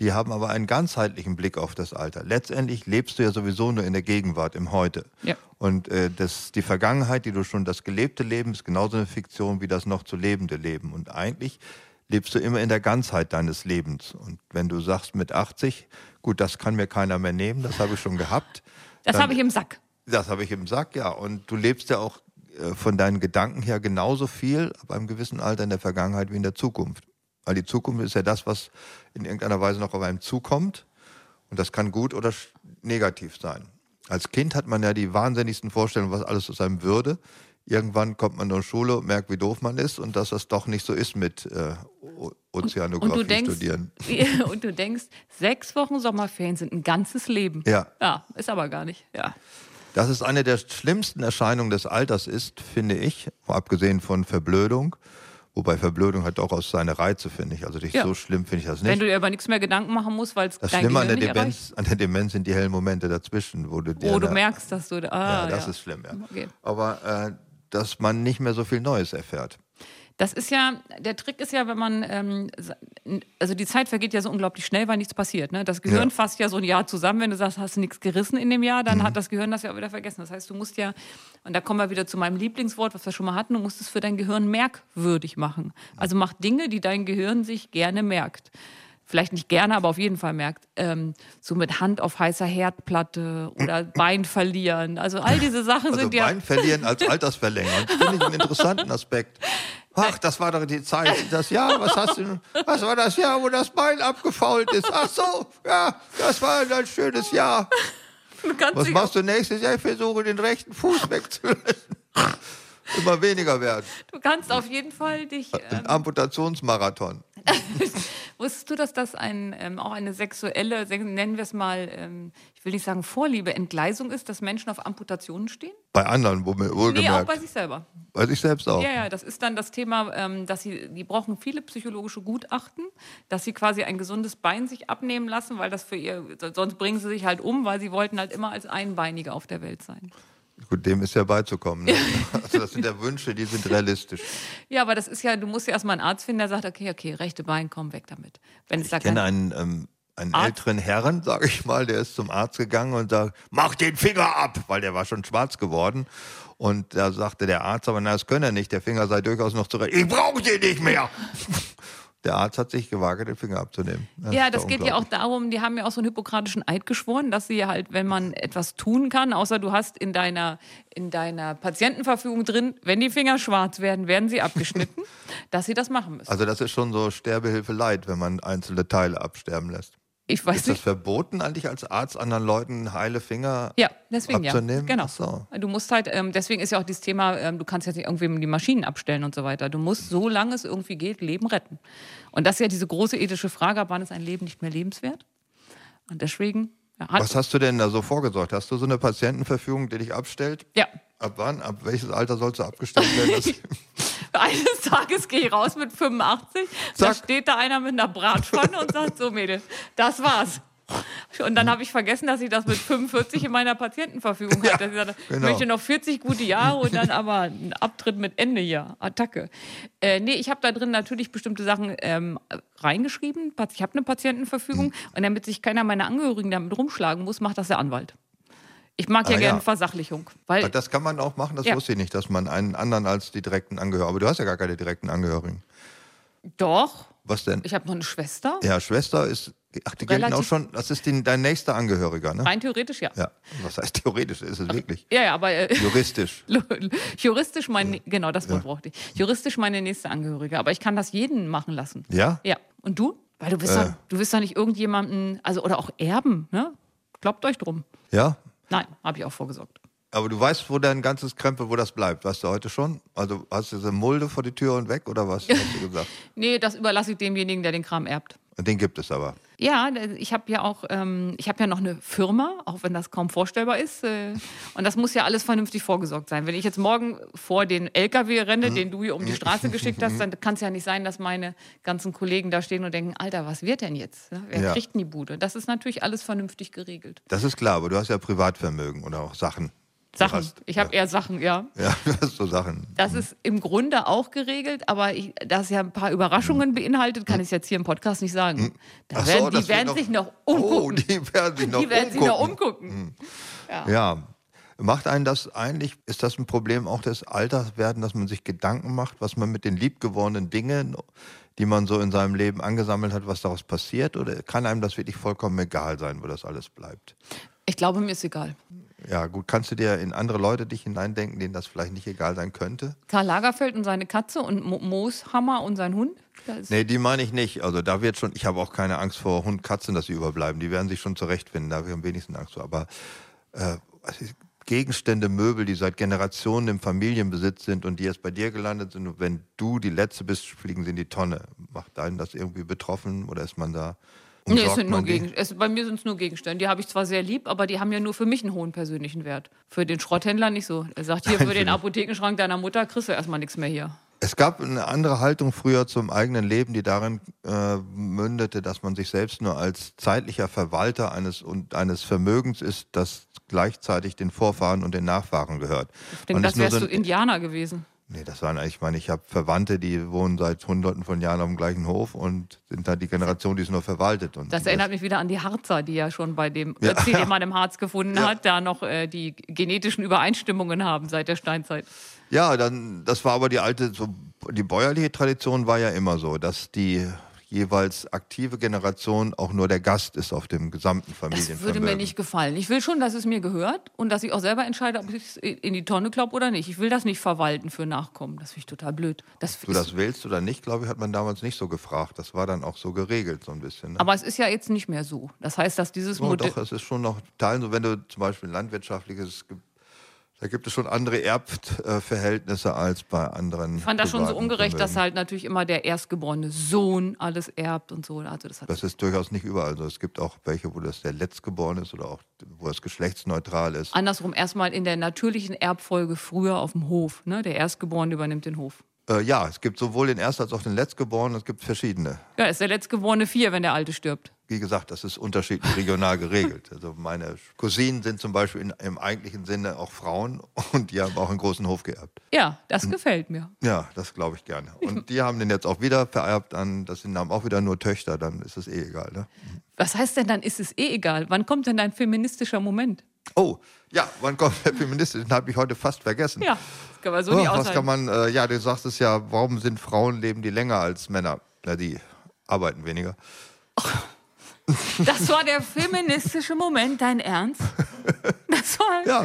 die haben aber einen ganzheitlichen Blick auf das Alter. Letztendlich lebst du ja sowieso nur in der Gegenwart, im Heute. Ja. Und äh, das, die Vergangenheit, die du schon, das gelebte Leben ist genauso eine Fiktion wie das noch zu lebende Leben. Und eigentlich lebst du immer in der Ganzheit deines Lebens. Und wenn du sagst mit 80, gut, das kann mir keiner mehr nehmen, das habe ich schon gehabt. Das habe ich im Sack. Das habe ich im Sack, ja. Und du lebst ja auch äh, von deinen Gedanken her genauso viel ab einem gewissen Alter in der Vergangenheit wie in der Zukunft. Weil die Zukunft ist ja das, was in irgendeiner Weise noch auf einem zukommt. Und das kann gut oder negativ sein. Als Kind hat man ja die wahnsinnigsten Vorstellungen, was alles aus einem würde. Irgendwann kommt man in die Schule und merkt, wie doof man ist und dass das doch nicht so ist mit äh, Ozeanographie Und du denkst, studieren. und du denkst, sechs Wochen Sommerferien sind ein ganzes Leben. Ja. Ja, ist aber gar nicht. Ja. Dass es eine der schlimmsten Erscheinungen des Alters ist, finde ich, abgesehen von Verblödung. Wobei Verblödung hat auch aus seine Reize, finde ich. Also nicht Ja. so schlimm finde ich das Wenn nicht. du dir über nichts mehr Gedanken machen musst, weil es Das Schlimme an der, Demenz, an der Demenz sind die hellen Momente dazwischen, wo du dir erreicht. Oh, du merkst, dass du. da- Ah, Ja, das ja. ist schlimm, ja. Okay. Aber äh, dass man nicht mehr so viel Neues erfährt. Das ist ja, der Trick ist ja, wenn man, ähm, also die Zeit vergeht ja so unglaublich schnell, weil nichts passiert. Ne? Das Gehirn Ja. fasst ja so ein Jahr zusammen. Wenn du sagst, hast du nichts gerissen in dem Jahr, Mhm. dann hat das Gehirn das ja auch wieder vergessen. Das heißt, du musst ja, und da kommen wir wieder zu meinem Lieblingswort, was wir schon mal hatten, du musst es für dein Gehirn merkwürdig machen. Also mach Dinge, die dein Gehirn sich gerne merkt. Vielleicht nicht gerne, aber auf jeden Fall merkt. Ähm, so mit Hand auf heißer Herdplatte oder Bein verlieren. Also all diese Sachen Also sind ja. Bein verlieren als Altersverlängerung. Das finde ich einen interessanten Aspekt. Ach, das war doch die Zeit, das Jahr, was hast du, was war das Jahr, wo das Bein abgefault ist? Ach so, ja, das war ein schönes Jahr. Was machst du nächstes Jahr? Ich versuche, den rechten Fuß wegzulassen. Immer weniger werden. Du kannst auf jeden Fall dich. Ein Ähm, Amputationsmarathon. wusstest du, dass das ein, ähm, auch eine sexuelle, se- nennen wir es mal, ähm, ich will nicht sagen Vorliebe, Entgleisung ist, dass Menschen auf Amputationen stehen? Bei anderen, wo mir Nee, auch wohlgemerkt. bei sich selber. bei sich selbst auch. Ja, ja, das ist dann das Thema, ähm, dass sie, die brauchen viele psychologische Gutachten, dass sie quasi ein gesundes Bein sich abnehmen lassen, weil das für ihr, sonst bringen sie sich halt um, weil sie wollten halt immer als Einbeinige auf der Welt sein. Gut, dem ist ja beizukommen. Ne? Also das sind ja Wünsche, die sind realistisch. Ja, aber das ist ja, du musst ja erstmal einen Arzt finden, der sagt, okay, okay, rechte Bein, komm weg damit. Wenn es da Ich kenne einen, ähm, einen Arzt? älteren Herrn, sage ich mal, der ist zum Arzt gegangen und sagt, mach den Finger ab, weil der war schon schwarz geworden. Und da sagte der Arzt, aber na, das könne er nicht, der Finger sei durchaus noch zurecht. Ich brauche den nicht mehr. Der Arzt hat sich gewagt, den Finger abzunehmen. Ja, ist das geht ja auch darum, die haben ja auch so einen hippokratischen Eid geschworen, dass sie halt, wenn man etwas tun kann, außer du hast in deiner, in deiner Patientenverfügung drin, wenn die Finger schwarz werden, werden sie abgeschnitten, dass sie das machen müssen. Also das ist schon so Sterbehilfe leid, wenn man einzelne Teile absterben lässt. Ich weiß Ist das nicht. verboten eigentlich als Arzt anderen Leuten heile Finger Ja, deswegen ja. abzunehmen? Genau. Ach so. Du musst halt, ähm, deswegen ist ja auch dieses Thema, ähm, du kannst jetzt nicht irgendwem die Maschinen abstellen und so weiter. Du musst, solange es irgendwie geht, Leben retten. Und das ist ja diese große ethische Frage, ab wann ist ein Leben nicht mehr lebenswert? Und deswegen, ja, hat, Was hast du denn da so vorgesorgt? Hast du so eine Patientenverfügung, die dich abstellt? ja. Ab wann? Ab welches Alter sollst du abgestellt werden? Eines Tages gehe ich raus mit 85, da Zack. steht da einer mit einer Bratpfanne und sagt, so Mädel, das war's. Und dann habe ich vergessen, dass ich das mit 45 in meiner Patientenverfügung hatte. Dass ich sagte, genau. Ich möchte noch 40 gute Jahre und dann aber einen Abtritt mit Ende hier, Attacke. Äh, nee, ich habe da drin natürlich bestimmte Sachen ähm, reingeschrieben. Ich habe eine Patientenverfügung Hm. und damit sich keiner meiner Angehörigen damit rumschlagen muss, macht das der Anwalt. Ich mag ja Ah, gerne ja. Versachlichung. Weil Das kann man auch machen, das Ja. wusste ich nicht, dass man einen anderen als die direkten Angehörigen. Aber du hast ja gar keine direkten Angehörigen. doch, Was denn? ich habe noch eine Schwester. Ja, Schwester ist. Ach, die gelten auch schon. Das ist die, dein nächster Angehöriger, ne? Rein theoretisch ja. Ja. Was heißt theoretisch? Ist es wirklich? Ja, ja, aber äh, Juristisch. juristisch mein, genau das Wort brauchte ich. Juristisch meine nächste Angehörige, aber ich kann das jeden machen lassen. Ja? Ja. Und du? Weil du bist, Äh. doch, du bist doch nicht irgendjemanden, also oder auch Erben, ne? Kloppt euch drum. Ja? Nein, habe ich auch vorgesorgt. Aber du weißt, wo dein ganzes Krempel, wo das bleibt. Weißt du heute schon? Also hast du diese Mulde vor die Tür und weg oder was? Hast du gesagt? Nee, das überlasse ich demjenigen, der den Kram erbt. Den gibt es aber. Ja, ich habe ja auch, ähm, ich habe ja noch eine Firma, auch wenn das kaum vorstellbar ist. Äh, und das muss ja alles vernünftig vorgesorgt sein. Wenn ich jetzt morgen vor den LKW renne, den du hier um die Straße geschickt hast, dann kann es ja nicht sein, dass meine ganzen Kollegen da stehen und denken, Alter, was wird denn jetzt? ne? Wer Ja. kriegt denn die Bude? Das ist natürlich alles vernünftig geregelt. Das ist klar, aber du hast ja Privatvermögen oder auch Sachen. Sachen. Hast, Ich habe eher Sachen, ja. ja, du hast so Sachen. Das ist im Grunde auch geregelt, aber ich, da es ja ein paar Überraschungen beinhaltet, kann ich es jetzt hier im Podcast nicht sagen. Da Ach so, werden, das die werden noch- sich noch Oh, umgucken. die werden sich noch die werden sich noch umgucken. umgucken. Ja. Macht einen das eigentlich, ist das ein Problem auch des Alters werden, dass man sich Gedanken macht, was man mit den liebgewordenen Dingen, die man so in seinem Leben angesammelt hat, was daraus passiert? Oder kann einem das wirklich vollkommen egal sein, wo das alles bleibt? Ich glaube, mir ist egal. Ja, gut, kannst du dir in andere Leute dich hineindenken, denen das vielleicht nicht egal sein könnte? Karl Lagerfeld und seine Katze und Mo Mooshammer und sein Hund? Nee, die meine ich nicht. Also da wird schon, ich habe auch keine Angst vor Hund, Katzen, dass sie überbleiben. Die werden sich schon zurechtfinden, da habe ich am wenigsten Angst vor. Aber äh, ist- Gegenstände, Möbel, die seit Generationen im Familienbesitz sind und die jetzt bei dir gelandet sind und wenn du die Letzte bist, fliegen sie in die Tonne. Macht einen das irgendwie betroffen oder ist man da? Nee, es sind nur? Gegen es, bei mir sind es nur Gegenstände. Die habe ich zwar sehr lieb, aber die haben ja nur für mich einen hohen persönlichen Wert. Für den Schrotthändler nicht so. Er sagt hier, für den Apothekenschrank deiner Mutter kriegst du erstmal nichts mehr hier. Es gab eine andere Haltung früher zum eigenen Leben, die darin äh, mündete, dass man sich selbst nur als zeitlicher Verwalter eines, und eines Vermögens ist, das gleichzeitig den Vorfahren und den Nachfahren gehört. Ich denke, das wärst so du Indianer gewesen. Nee, das waren eigentlich, ich meine, ich habe Verwandte, die wohnen seit hunderten von Jahren auf dem gleichen Hof und sind da die Generation, die es nur verwaltet. Und Das erinnert mich wieder an die Harzer, die ja schon bei dem Ja, Ötzi, den man im Harz gefunden Ja. hat, da noch äh, die genetischen Übereinstimmungen haben seit der Steinzeit. Ja, dann, das war aber die alte, so, die bäuerliche Tradition war ja immer so, dass die jeweils aktive Generation auch nur der Gast ist auf dem gesamten Das Familienvermögen. würde mir nicht gefallen. Ich will schon, dass es mir gehört und dass ich auch selber entscheide, ob ich es in die Tonne klopp oder nicht. Ich will das nicht verwalten für Nachkommen. Das finde ich total blöd. Das Du ist, das willst oder nicht, glaube ich, hat man damals nicht so gefragt. Das war dann auch so geregelt, so ein bisschen. Ne? aber es ist ja jetzt nicht mehr so. Das heißt, dass dieses oh, Modell. doch, es ist schon noch Teilen, so wenn du zum Beispiel landwirtschaftliches, ge- da gibt es schon andere Erbverhältnisse als bei anderen. Ich fand das schon so ungerecht, dass halt natürlich immer der erstgeborene Sohn alles erbt und so. Also das hat Das ist durchaus nicht überall so. Es gibt auch welche, wo das der Letztgeborene ist oder auch wo es geschlechtsneutral ist. andersrum erstmal in der natürlichen Erbfolge früher auf dem Hof. Ne? Der Erstgeborene übernimmt den Hof. Äh, ja, es gibt sowohl den Erst- als auch den Letztgeborenen. Es gibt verschiedene. Ja, ist der Letztgeborene vier, wenn der Alte stirbt. Wie gesagt, das ist unterschiedlich regional geregelt. Also meine Cousinen sind zum Beispiel in, im eigentlichen Sinne auch Frauen und die haben auch einen großen Hof geerbt. Ja, das Hm. gefällt mir. Ja, das glaube ich gerne. Und die haben den jetzt auch wieder vererbt an, das sind haben auch wieder nur Töchter, dann ist es eh egal. Ne? Was heißt denn dann, ist es eh egal? Wann kommt denn dein feministischer Moment? Oh, ja, wann kommt der Feminist? Den habe ich heute fast vergessen. Ja, das kann man so Oh, nicht was aushalten. kann man, äh, ja, du sagst es ja, warum sind Frauen, leben die länger als Männer? Na, die arbeiten weniger. Das war der feministische Moment, dein Ernst? Das war, Ja,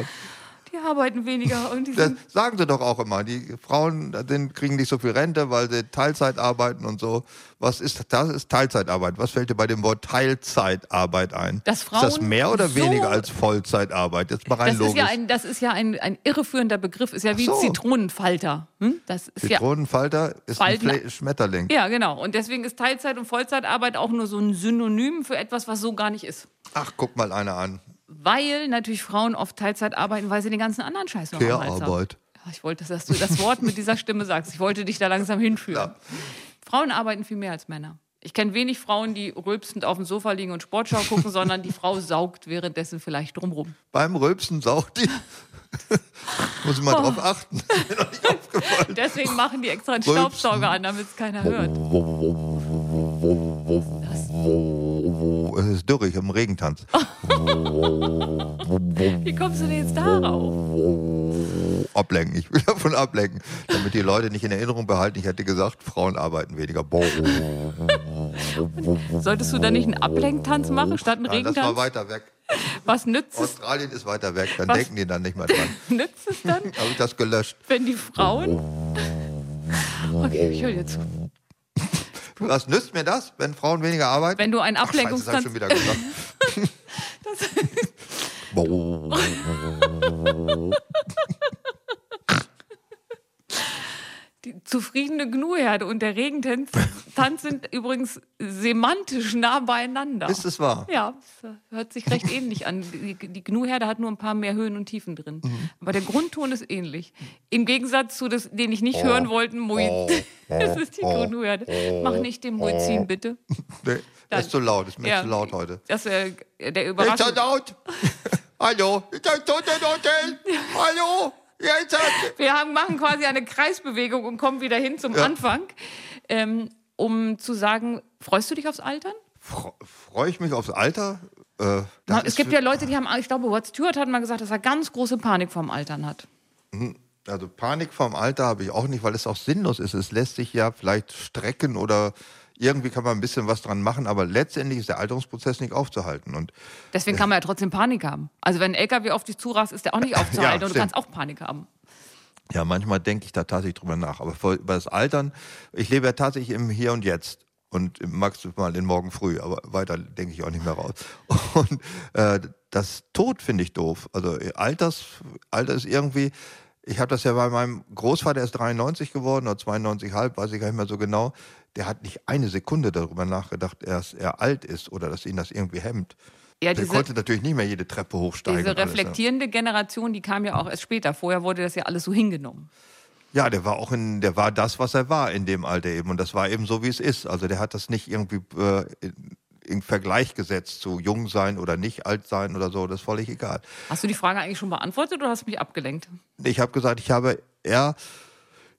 die arbeiten weniger und die das sagen sie doch auch immer. Die Frauen sind, kriegen nicht so viel Rente, weil sie Teilzeit arbeiten und so. Was ist das? Ist Teilzeitarbeit. Was fällt dir bei dem Wort Teilzeitarbeit ein? Dass ist das Frauen mehr oder so- weniger als Vollzeitarbeit? Jetzt mal rein das ist logisch. ja, ein, das ist ja ein, ein irreführender Begriff, ist ja wie so. Zitronenfalter. Hm? Das ist ja, Zitronenfalter ist Falten- ein Schmetterling. ja, genau. Und deswegen ist Teilzeit und Vollzeitarbeit auch nur so ein Synonym für etwas, was so gar nicht ist. Ach, guck mal einer an. Weil natürlich Frauen oft Teilzeit arbeiten, weil sie den ganzen anderen Scheiß noch haben. Care-Arbeit. Ja, ich wollte, dass du das Wort mit dieser Stimme sagst. Ich wollte dich da langsam hinführen. Ja. Frauen arbeiten viel mehr als Männer. Ich kenne wenig Frauen, die rülpsend auf dem Sofa liegen und Sportschau gucken, sondern die Frau saugt währenddessen vielleicht drumrum. Beim Rülpsen saugt die. Muss ich mal Oh. drauf achten. Deswegen machen die extra einen. Staubsauger an, damit es keiner hört. Es ist dürrig im Regentanz. Wie kommst du denn jetzt darauf? Ablenken. Ich will davon ablenken. Damit die Leute nicht in Erinnerung behalten, ich hätte gesagt, Frauen arbeiten weniger. Solltest du da nicht einen Ablenktanz machen statt einen Nein, das war Regentanz? weiter weg. Was nützt es, Australien ist weiter weg. Dann Was? denken die dann nicht mehr dran. nützt es dann, Habe ich das gelöscht. wenn die Frauen. Okay, ich höre jetzt. Was nützt mir das, wenn Frauen weniger arbeiten? Wenn du einen Ach, Scheiße, das Ablenkungstanz. schon wieder gesagt. Die zufriedene Gnuherde und der Regentanz Tanz sind übrigens semantisch nah beieinander. Ist es wahr? Ja, hört sich recht ähnlich an. Die, die Gnuherde hat nur ein paar mehr Höhen und Tiefen drin. Mhm. Aber der Grundton ist ähnlich. Im Gegensatz zu das, den ich nicht hören wollte, Muizin. Das ist die oh, Gnuherde. Mach nicht den Muizin, bitte. Nee, das ist zu laut. Ist mir Ja. zu laut heute. Das, äh, der Ist zu Überraschung. laut? Hallo? Ist das Hotel? Hallo? Jetzt hat... Wir haben, machen quasi eine Kreisbewegung und kommen wieder hin zum Ja. Anfang, ähm, um zu sagen, freust du dich aufs Altern? Freue ich mich aufs Alter? Äh, es gibt ja Leute, die haben, ich glaube, Rod Stewart hat mal gesagt, dass er ganz große Panik vorm Altern hat. Also Panik vorm Alter habe ich auch nicht, weil es auch sinnlos ist. Es lässt sich ja vielleicht strecken oder irgendwie kann man ein bisschen was dran machen, aber letztendlich ist der Alterungsprozess nicht aufzuhalten. Und Deswegen kann man ja trotzdem Panik haben. Also wenn ein LKW auf dich zurast, ist der auch nicht aufzuhalten Ja, und du kannst auch Panik haben. Ja, manchmal denke ich da tatsächlich drüber nach. Aber vor, über das Altern, ich lebe ja tatsächlich im Hier und Jetzt und im maximal in morgen früh, aber weiter denke ich auch nicht mehr raus. Und äh, das Tod finde ich doof. Also äh, Alters, Alter ist irgendwie, ich habe das ja bei meinem Großvater, der ist 93 geworden oder 92,5, weiß ich gar nicht mehr so genau. Der hat nicht eine Sekunde darüber nachgedacht, dass er alt ist oder dass ihn das irgendwie hemmt. Ja, Der diese, konnte natürlich nicht mehr jede Treppe hochsteigen. diese alles, reflektierende Generation, die kam ja auch erst später. Vorher wurde das ja alles so hingenommen. Ja, der war auch in, der war das, was er war in dem Alter eben. Und das war eben so, wie es ist. Also der hat das nicht irgendwie äh, in, in Vergleich gesetzt zu jung sein oder nicht alt sein oder so. Das ist völlig egal. Hast du die Frage eigentlich schon beantwortet oder hast du mich abgelenkt? Ich habe gesagt, ich habe eher,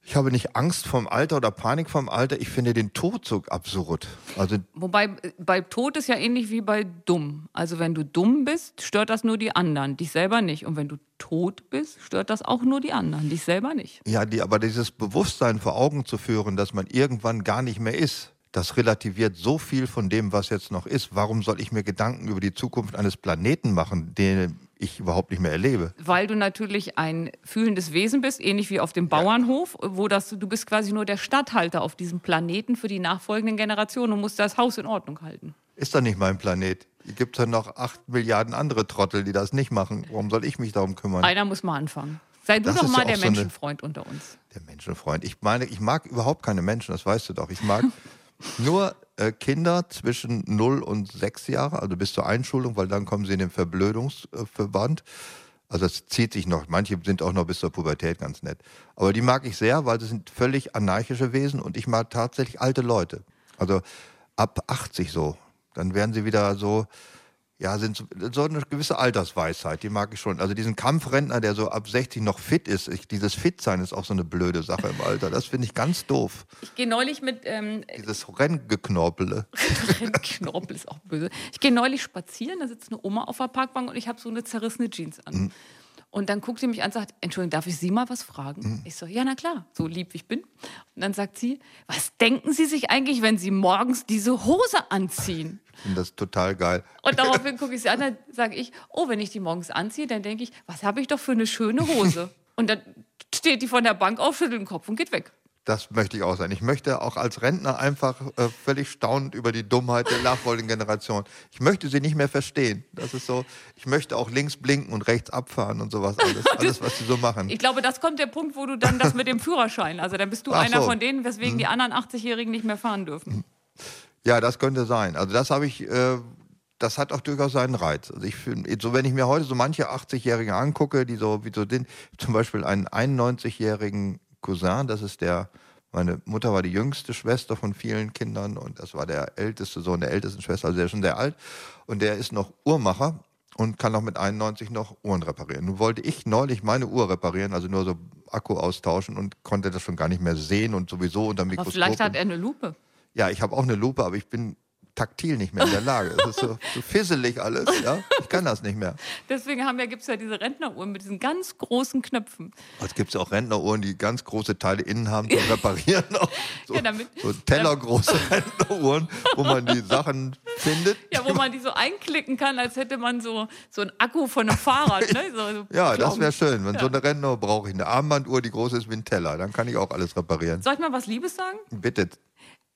ich habe nicht Angst vom Alter oder Panik vom Alter. Ich finde den Tod so absurd. Also Wobei äh, bei Tod ist ja ähnlich wie bei dumm. Also wenn du dumm bist, stört das nur die anderen, dich selber nicht. Und wenn du tot bist, stört das auch nur die anderen, dich selber nicht. Ja, die, aber dieses Bewusstsein vor Augen zu führen, dass man irgendwann gar nicht mehr ist, das relativiert so viel von dem, was jetzt noch ist. Warum soll ich mir Gedanken über die Zukunft eines Planeten machen, den ich überhaupt nicht mehr erlebe? Weil du natürlich ein fühlendes Wesen bist, ähnlich wie auf dem Bauernhof, wo das, du bist quasi nur der Statthalter auf diesem Planeten für die nachfolgenden Generationen und musst das Haus in Ordnung halten. Ist doch nicht mein Planet. Hier gibt es ja noch acht Milliarden andere Trottel, die das nicht machen. Warum soll ich mich darum kümmern? Einer muss mal anfangen. Sei du Das doch mal ja der auch so eine- Menschenfreund unter uns. Der Menschenfreund. Ich meine, ich mag überhaupt keine Menschen, das weißt du doch. Ich mag nur äh, Kinder zwischen 0 und 6 Jahre, also bis zur Einschulung, weil dann kommen sie in den Verblödungsverband. Also es zieht sich noch. Manche sind auch noch bis zur Pubertät ganz nett. Aber die mag ich sehr, weil sie sind völlig anarchische Wesen und ich mag tatsächlich alte Leute. Also ab 80 so. Dann werden sie wieder so, ja, sind so, eine gewisse Altersweisheit, die mag ich schon. Also diesen Kampfrentner, der so ab 60 noch fit ist, ich, dieses Fitsein ist auch so eine blöde Sache im Alter. Das finde ich ganz doof. Ich gehe neulich mit, ähm, Dieses Renngeknorpele. Knorpel ist auch böse. Ich gehe neulich spazieren, da sitzt eine Oma auf der Parkbank und ich habe so eine zerrissene Jeans an. Mhm. Und dann guckt sie mich an und sagt, Entschuldigung, darf ich Sie mal was fragen? Mhm. Ich so, ja, na klar, so lieb wie ich bin. Und dann sagt sie, was denken Sie sich eigentlich, wenn Sie morgens diese Hose anziehen? Ich finde das total geil. Und daraufhin gucke ich sie an, dann sage ich, oh, wenn ich die morgens anziehe, dann denke ich, was habe ich doch für eine schöne Hose. Und dann steht die von der Bank auf, schüttelt den Kopf und geht weg. Das möchte ich auch sein. Ich möchte auch als Rentner einfach äh, völlig staunend über die Dummheit der nachfolgenden Generation. Ich möchte sie nicht mehr verstehen. Das ist so, ich möchte auch links blinken und rechts abfahren und sowas alles. Alles, was sie so machen. Ich glaube, das kommt der Punkt, wo du dann das mit dem Führerschein, also dann bist du Ach einer so. von denen, weswegen die anderen 80-Jährigen nicht mehr fahren dürfen. Ja, das könnte sein. Also das habe ich, äh, das hat auch durchaus seinen Reiz. Also ich finde, so wenn ich mir heute so manche 80-Jährige angucke, die so wie so sind, zum Beispiel einen 91-jährigen Cousin, das ist der, meine Mutter war die jüngste Schwester von vielen Kindern und das war der älteste Sohn der ältesten Schwester, also der ist schon sehr alt und der ist noch Uhrmacher und kann auch mit 91 noch Uhren reparieren. Nun wollte ich neulich meine Uhr reparieren, also nur so Akku austauschen und konnte das schon gar nicht mehr sehen und sowieso unter dem Aber Mikroskop. vielleicht hat er eine Lupe. ja, ich habe auch eine Lupe, aber ich bin taktil nicht mehr in der Lage. Es ist so, so fisselig alles, ja. Ich kann das nicht mehr. Deswegen haben ja, gibt es ja diese Rentneruhren mit diesen ganz großen Knöpfen. Es gibt ja auch Rentneruhren, die ganz große Teile innen haben zum Reparieren. Auch so, Ja, damit- so tellergroße Rentneruhren, wo man die Sachen findet. Ja, wo man die so einklicken kann, als hätte man so, so einen Akku von einem Fahrrad. Ne? So, so Ja, das wäre schön. Wenn so eine Rentneruhr brauche ich eine Armbanduhr, die groß ist wie ein Teller. Dann kann ich auch alles reparieren. Soll ich mal was Liebes sagen? Bitte.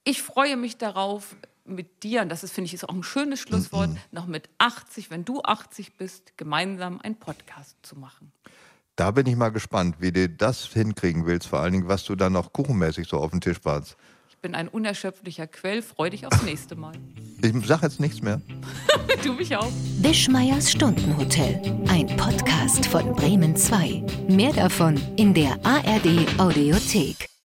Ich freue mich darauf, mit dir, und das ist, finde ich, ist auch ein schönes Schlusswort, noch mit 80, wenn du 80 bist, gemeinsam einen Podcast zu machen. Da bin ich mal gespannt, wie du das hinkriegen willst. Vor allen Dingen, was du dann noch kuchenmäßig so auf den Tisch bringst. Ich bin ein unerschöpflicher Quell, freu dich aufs nächste Mal. Ich sage jetzt nichts mehr. Du mich auch. Wischmeiers Stundenhotel. Ein Podcast von Bremen 2. Mehr davon in der ARD Audiothek.